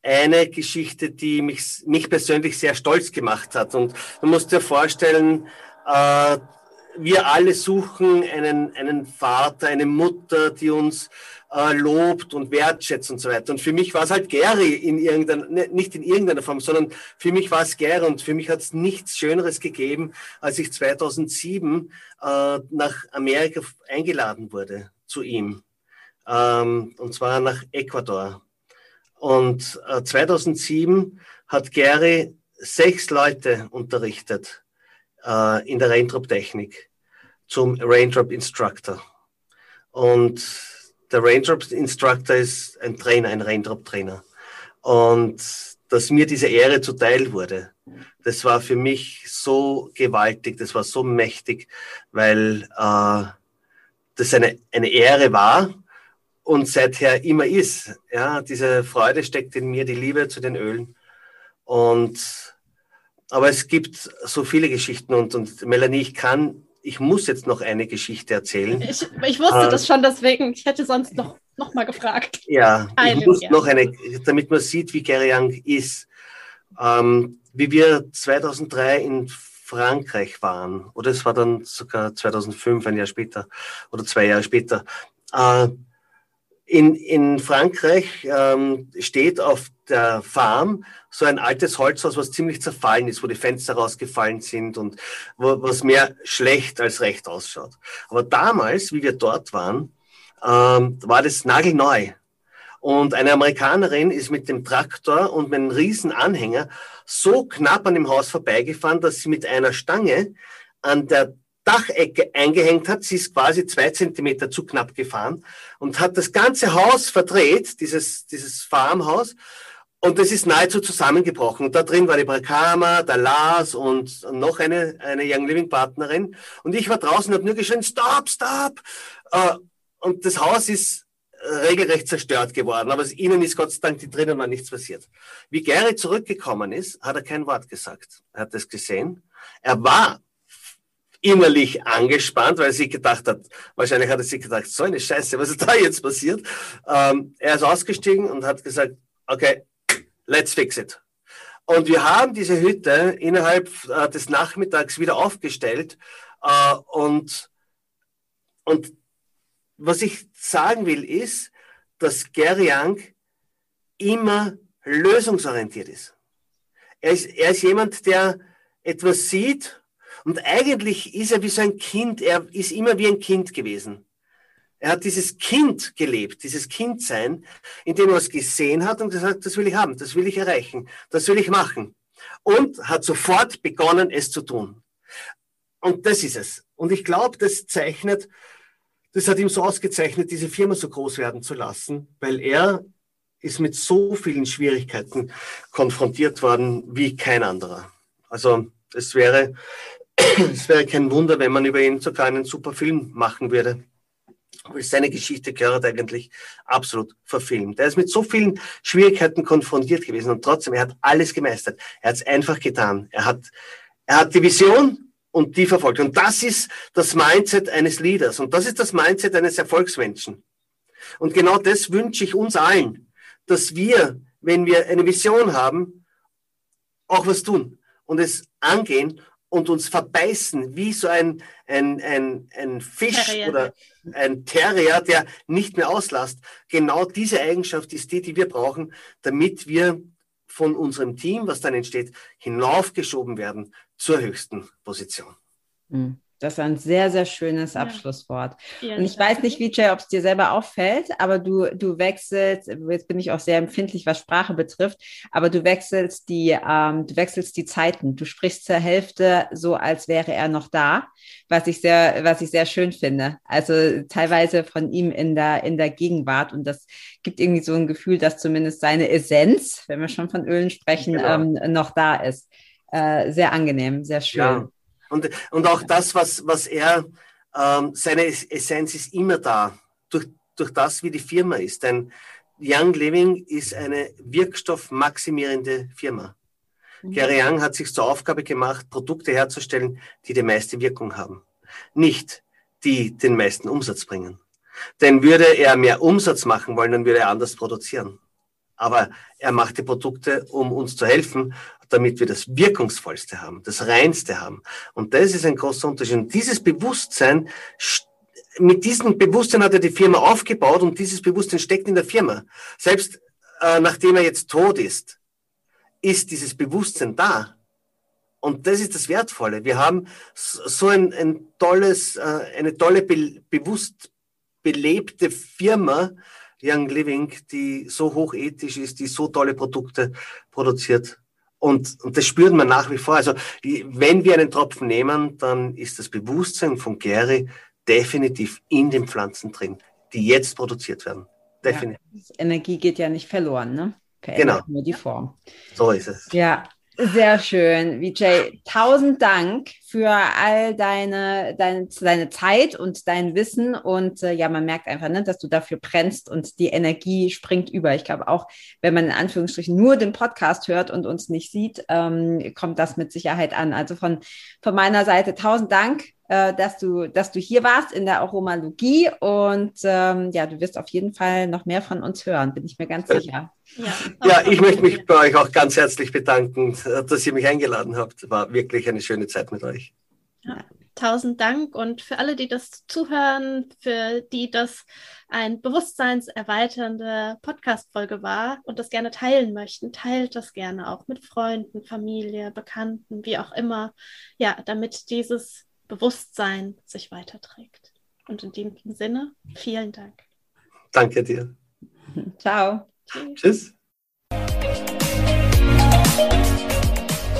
eine Geschichte, die mich, mich persönlich sehr stolz gemacht hat. Und du musst dir vorstellen, äh, wir alle suchen einen, einen Vater, eine Mutter, die uns äh, lobt und wertschätzt und so weiter. Und für mich war es halt Gary in irgendeiner, ne, nicht in irgendeiner Form, sondern für mich war es Gary und für mich hat es nichts Schöneres gegeben, als ich 2007 äh, nach Amerika eingeladen wurde zu ihm. Ähm, und zwar nach Ecuador. Und äh, 2007 hat Gary sechs Leute unterrichtet äh, in der Raindrop-Technik zum Raindrop Instructor. Und der Raindrop Instructor ist ein Trainer, ein Raindrop Trainer. Und dass mir diese Ehre zuteil wurde, das war für mich so gewaltig, das war so mächtig, weil äh, das eine, eine Ehre war und seither immer ist. Ja, diese Freude steckt in mir, die Liebe zu den Ölen. Und, aber es gibt so viele Geschichten und, und Melanie, ich kann, ich muss jetzt noch eine Geschichte erzählen. Ich, ich wusste äh, das schon, deswegen, ich hätte sonst noch, noch mal gefragt. Ja, eine, ich muss ja. noch eine, damit man sieht, wie Gary Young ist. Ähm, wie wir 2003 in Frankreich waren, oder es war dann sogar 2005, ein Jahr später, oder zwei Jahre später, äh, in, in Frankreich ähm, steht auf der Farm so ein altes Holzhaus, was ziemlich zerfallen ist, wo die Fenster rausgefallen sind und wo, was mehr schlecht als recht ausschaut. Aber damals, wie wir dort waren, ähm, war das nagelneu. Und eine Amerikanerin ist mit dem Traktor und mit einem riesen Anhänger so knapp an dem Haus vorbeigefahren, dass sie mit einer Stange an der Dachecke eingehängt hat. Sie ist quasi zwei Zentimeter zu knapp gefahren und hat das ganze Haus verdreht, dieses, dieses Farmhaus. Und das ist nahezu zusammengebrochen. Und da drin war die Brakama, der Lars und noch eine, eine Young Living Partnerin. Und ich war draußen und habe nur geschrien, stop, stop. Äh, und das Haus ist regelrecht zerstört geworden. Aber ihnen ist Gott sei Dank die drinnen war nichts passiert. Wie Gary zurückgekommen ist, hat er kein Wort gesagt. Er hat das gesehen. Er war innerlich angespannt, weil sich gedacht hat, wahrscheinlich hat er sich gedacht, so eine Scheiße, was ist da jetzt passiert? Ähm, er ist ausgestiegen und hat gesagt, okay, let's fix it. Und wir haben diese Hütte innerhalb äh, des Nachmittags wieder aufgestellt äh, und, und was ich sagen will ist, dass Gary Young immer lösungsorientiert ist. Er ist, er ist jemand, der etwas sieht und eigentlich ist er wie so ein Kind, er ist immer wie ein Kind gewesen. Er hat dieses Kind gelebt, dieses Kindsein, in dem er es gesehen hat und gesagt, das will ich haben, das will ich erreichen, das will ich machen. Und hat sofort begonnen, es zu tun. Und das ist es. Und ich glaube, das zeichnet, das hat ihm so ausgezeichnet, diese Firma so groß werden zu lassen, weil er ist mit so vielen Schwierigkeiten konfrontiert worden wie kein anderer. Also es wäre, es wäre kein Wunder, wenn man über ihn sogar einen super Film machen würde. Weil seine Geschichte gehört eigentlich absolut verfilmt. Er ist mit so vielen Schwierigkeiten konfrontiert gewesen und trotzdem, er hat alles gemeistert. Er hat es einfach getan. Er hat, er hat die Vision und die verfolgt. Und das ist das Mindset eines Leaders und das ist das Mindset eines Erfolgsmenschen. Und genau das wünsche ich uns allen, dass wir, wenn wir eine Vision haben, auch was tun und es angehen und uns verbeißen wie so ein, ein, ein, ein Fisch Terrier. oder ein Terrier, der nicht mehr auslasst. Genau diese Eigenschaft ist die, die wir brauchen, damit wir von unserem Team, was dann entsteht, hinaufgeschoben werden zur höchsten Position. Mhm. Das ist ein sehr, sehr schönes Abschlusswort. Ja. Und ich weiß nicht, Vijay, ob es dir selber auffällt, aber du, du wechselst, jetzt bin ich auch sehr empfindlich, was Sprache betrifft, aber du wechselst die, ähm, du wechselst die Zeiten. Du sprichst zur Hälfte so, als wäre er noch da, was ich sehr, was ich sehr schön finde. Also teilweise von ihm in der, in der Gegenwart. Und das gibt irgendwie so ein Gefühl, dass zumindest seine Essenz, wenn wir schon von Ölen sprechen, genau. ähm, noch da ist. Äh, sehr angenehm, sehr schön. Ja. Und, und auch das, was, was er, ähm, seine Essenz ist immer da, durch, durch das, wie die Firma ist. Denn Young Living ist eine wirkstoffmaximierende Firma. Mhm. Gary Young hat sich zur Aufgabe gemacht, Produkte herzustellen, die die meiste Wirkung haben. Nicht die den meisten Umsatz bringen. Denn würde er mehr Umsatz machen wollen, dann würde er anders produzieren. Aber er macht die Produkte, um uns zu helfen damit wir das Wirkungsvollste haben, das Reinste haben. Und das ist ein großer Unterschied. Und dieses Bewusstsein, mit diesem Bewusstsein hat er die Firma aufgebaut und dieses Bewusstsein steckt in der Firma. Selbst äh, nachdem er jetzt tot ist, ist dieses Bewusstsein da. Und das ist das Wertvolle. Wir haben so ein, ein tolles, äh, eine tolle, be bewusst belebte Firma, Young Living, die so hochethisch ist, die so tolle Produkte produziert. Und, und das spürt man nach wie vor. Also wenn wir einen Tropfen nehmen, dann ist das Bewusstsein von Gary definitiv in den Pflanzen drin, die jetzt produziert werden. Definitiv. Ja, Energie geht ja nicht verloren, ne? Verändert genau. nur die Form. So ist es. Ja, sehr schön, Vijay. Tausend Dank für all deine, deine, deine Zeit und dein Wissen. Und äh, ja, man merkt einfach, ne, dass du dafür brennst und die Energie springt über. Ich glaube auch, wenn man in Anführungsstrichen nur den Podcast hört und uns nicht sieht, ähm, kommt das mit Sicherheit an. Also von, von meiner Seite tausend Dank äh, dass, du, dass du hier warst in der Aromalogie und ähm, ja, du wirst auf jeden Fall noch mehr von uns hören, bin ich mir ganz sicher. Ja, ja ich möchte mich bei euch auch ganz herzlich bedanken, dass ihr mich eingeladen habt. War wirklich eine schöne Zeit mit euch. Ja, tausend Dank und für alle, die das zuhören, für die das ein bewusstseinserweiternde Podcast-Folge war und das gerne teilen möchten, teilt das gerne auch mit Freunden, Familie, Bekannten, wie auch immer. Ja, damit dieses Bewusstsein sich weiterträgt. Und in dem Sinne, vielen Dank. Danke dir. Ciao. Tschüss.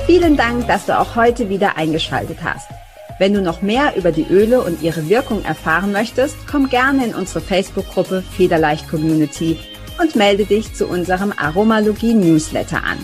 Vielen Dank, dass du auch heute wieder eingeschaltet hast. Wenn du noch mehr über die Öle und ihre Wirkung erfahren möchtest, komm gerne in unsere Facebook-Gruppe Federleicht Community und melde dich zu unserem Aromalogie Newsletter an.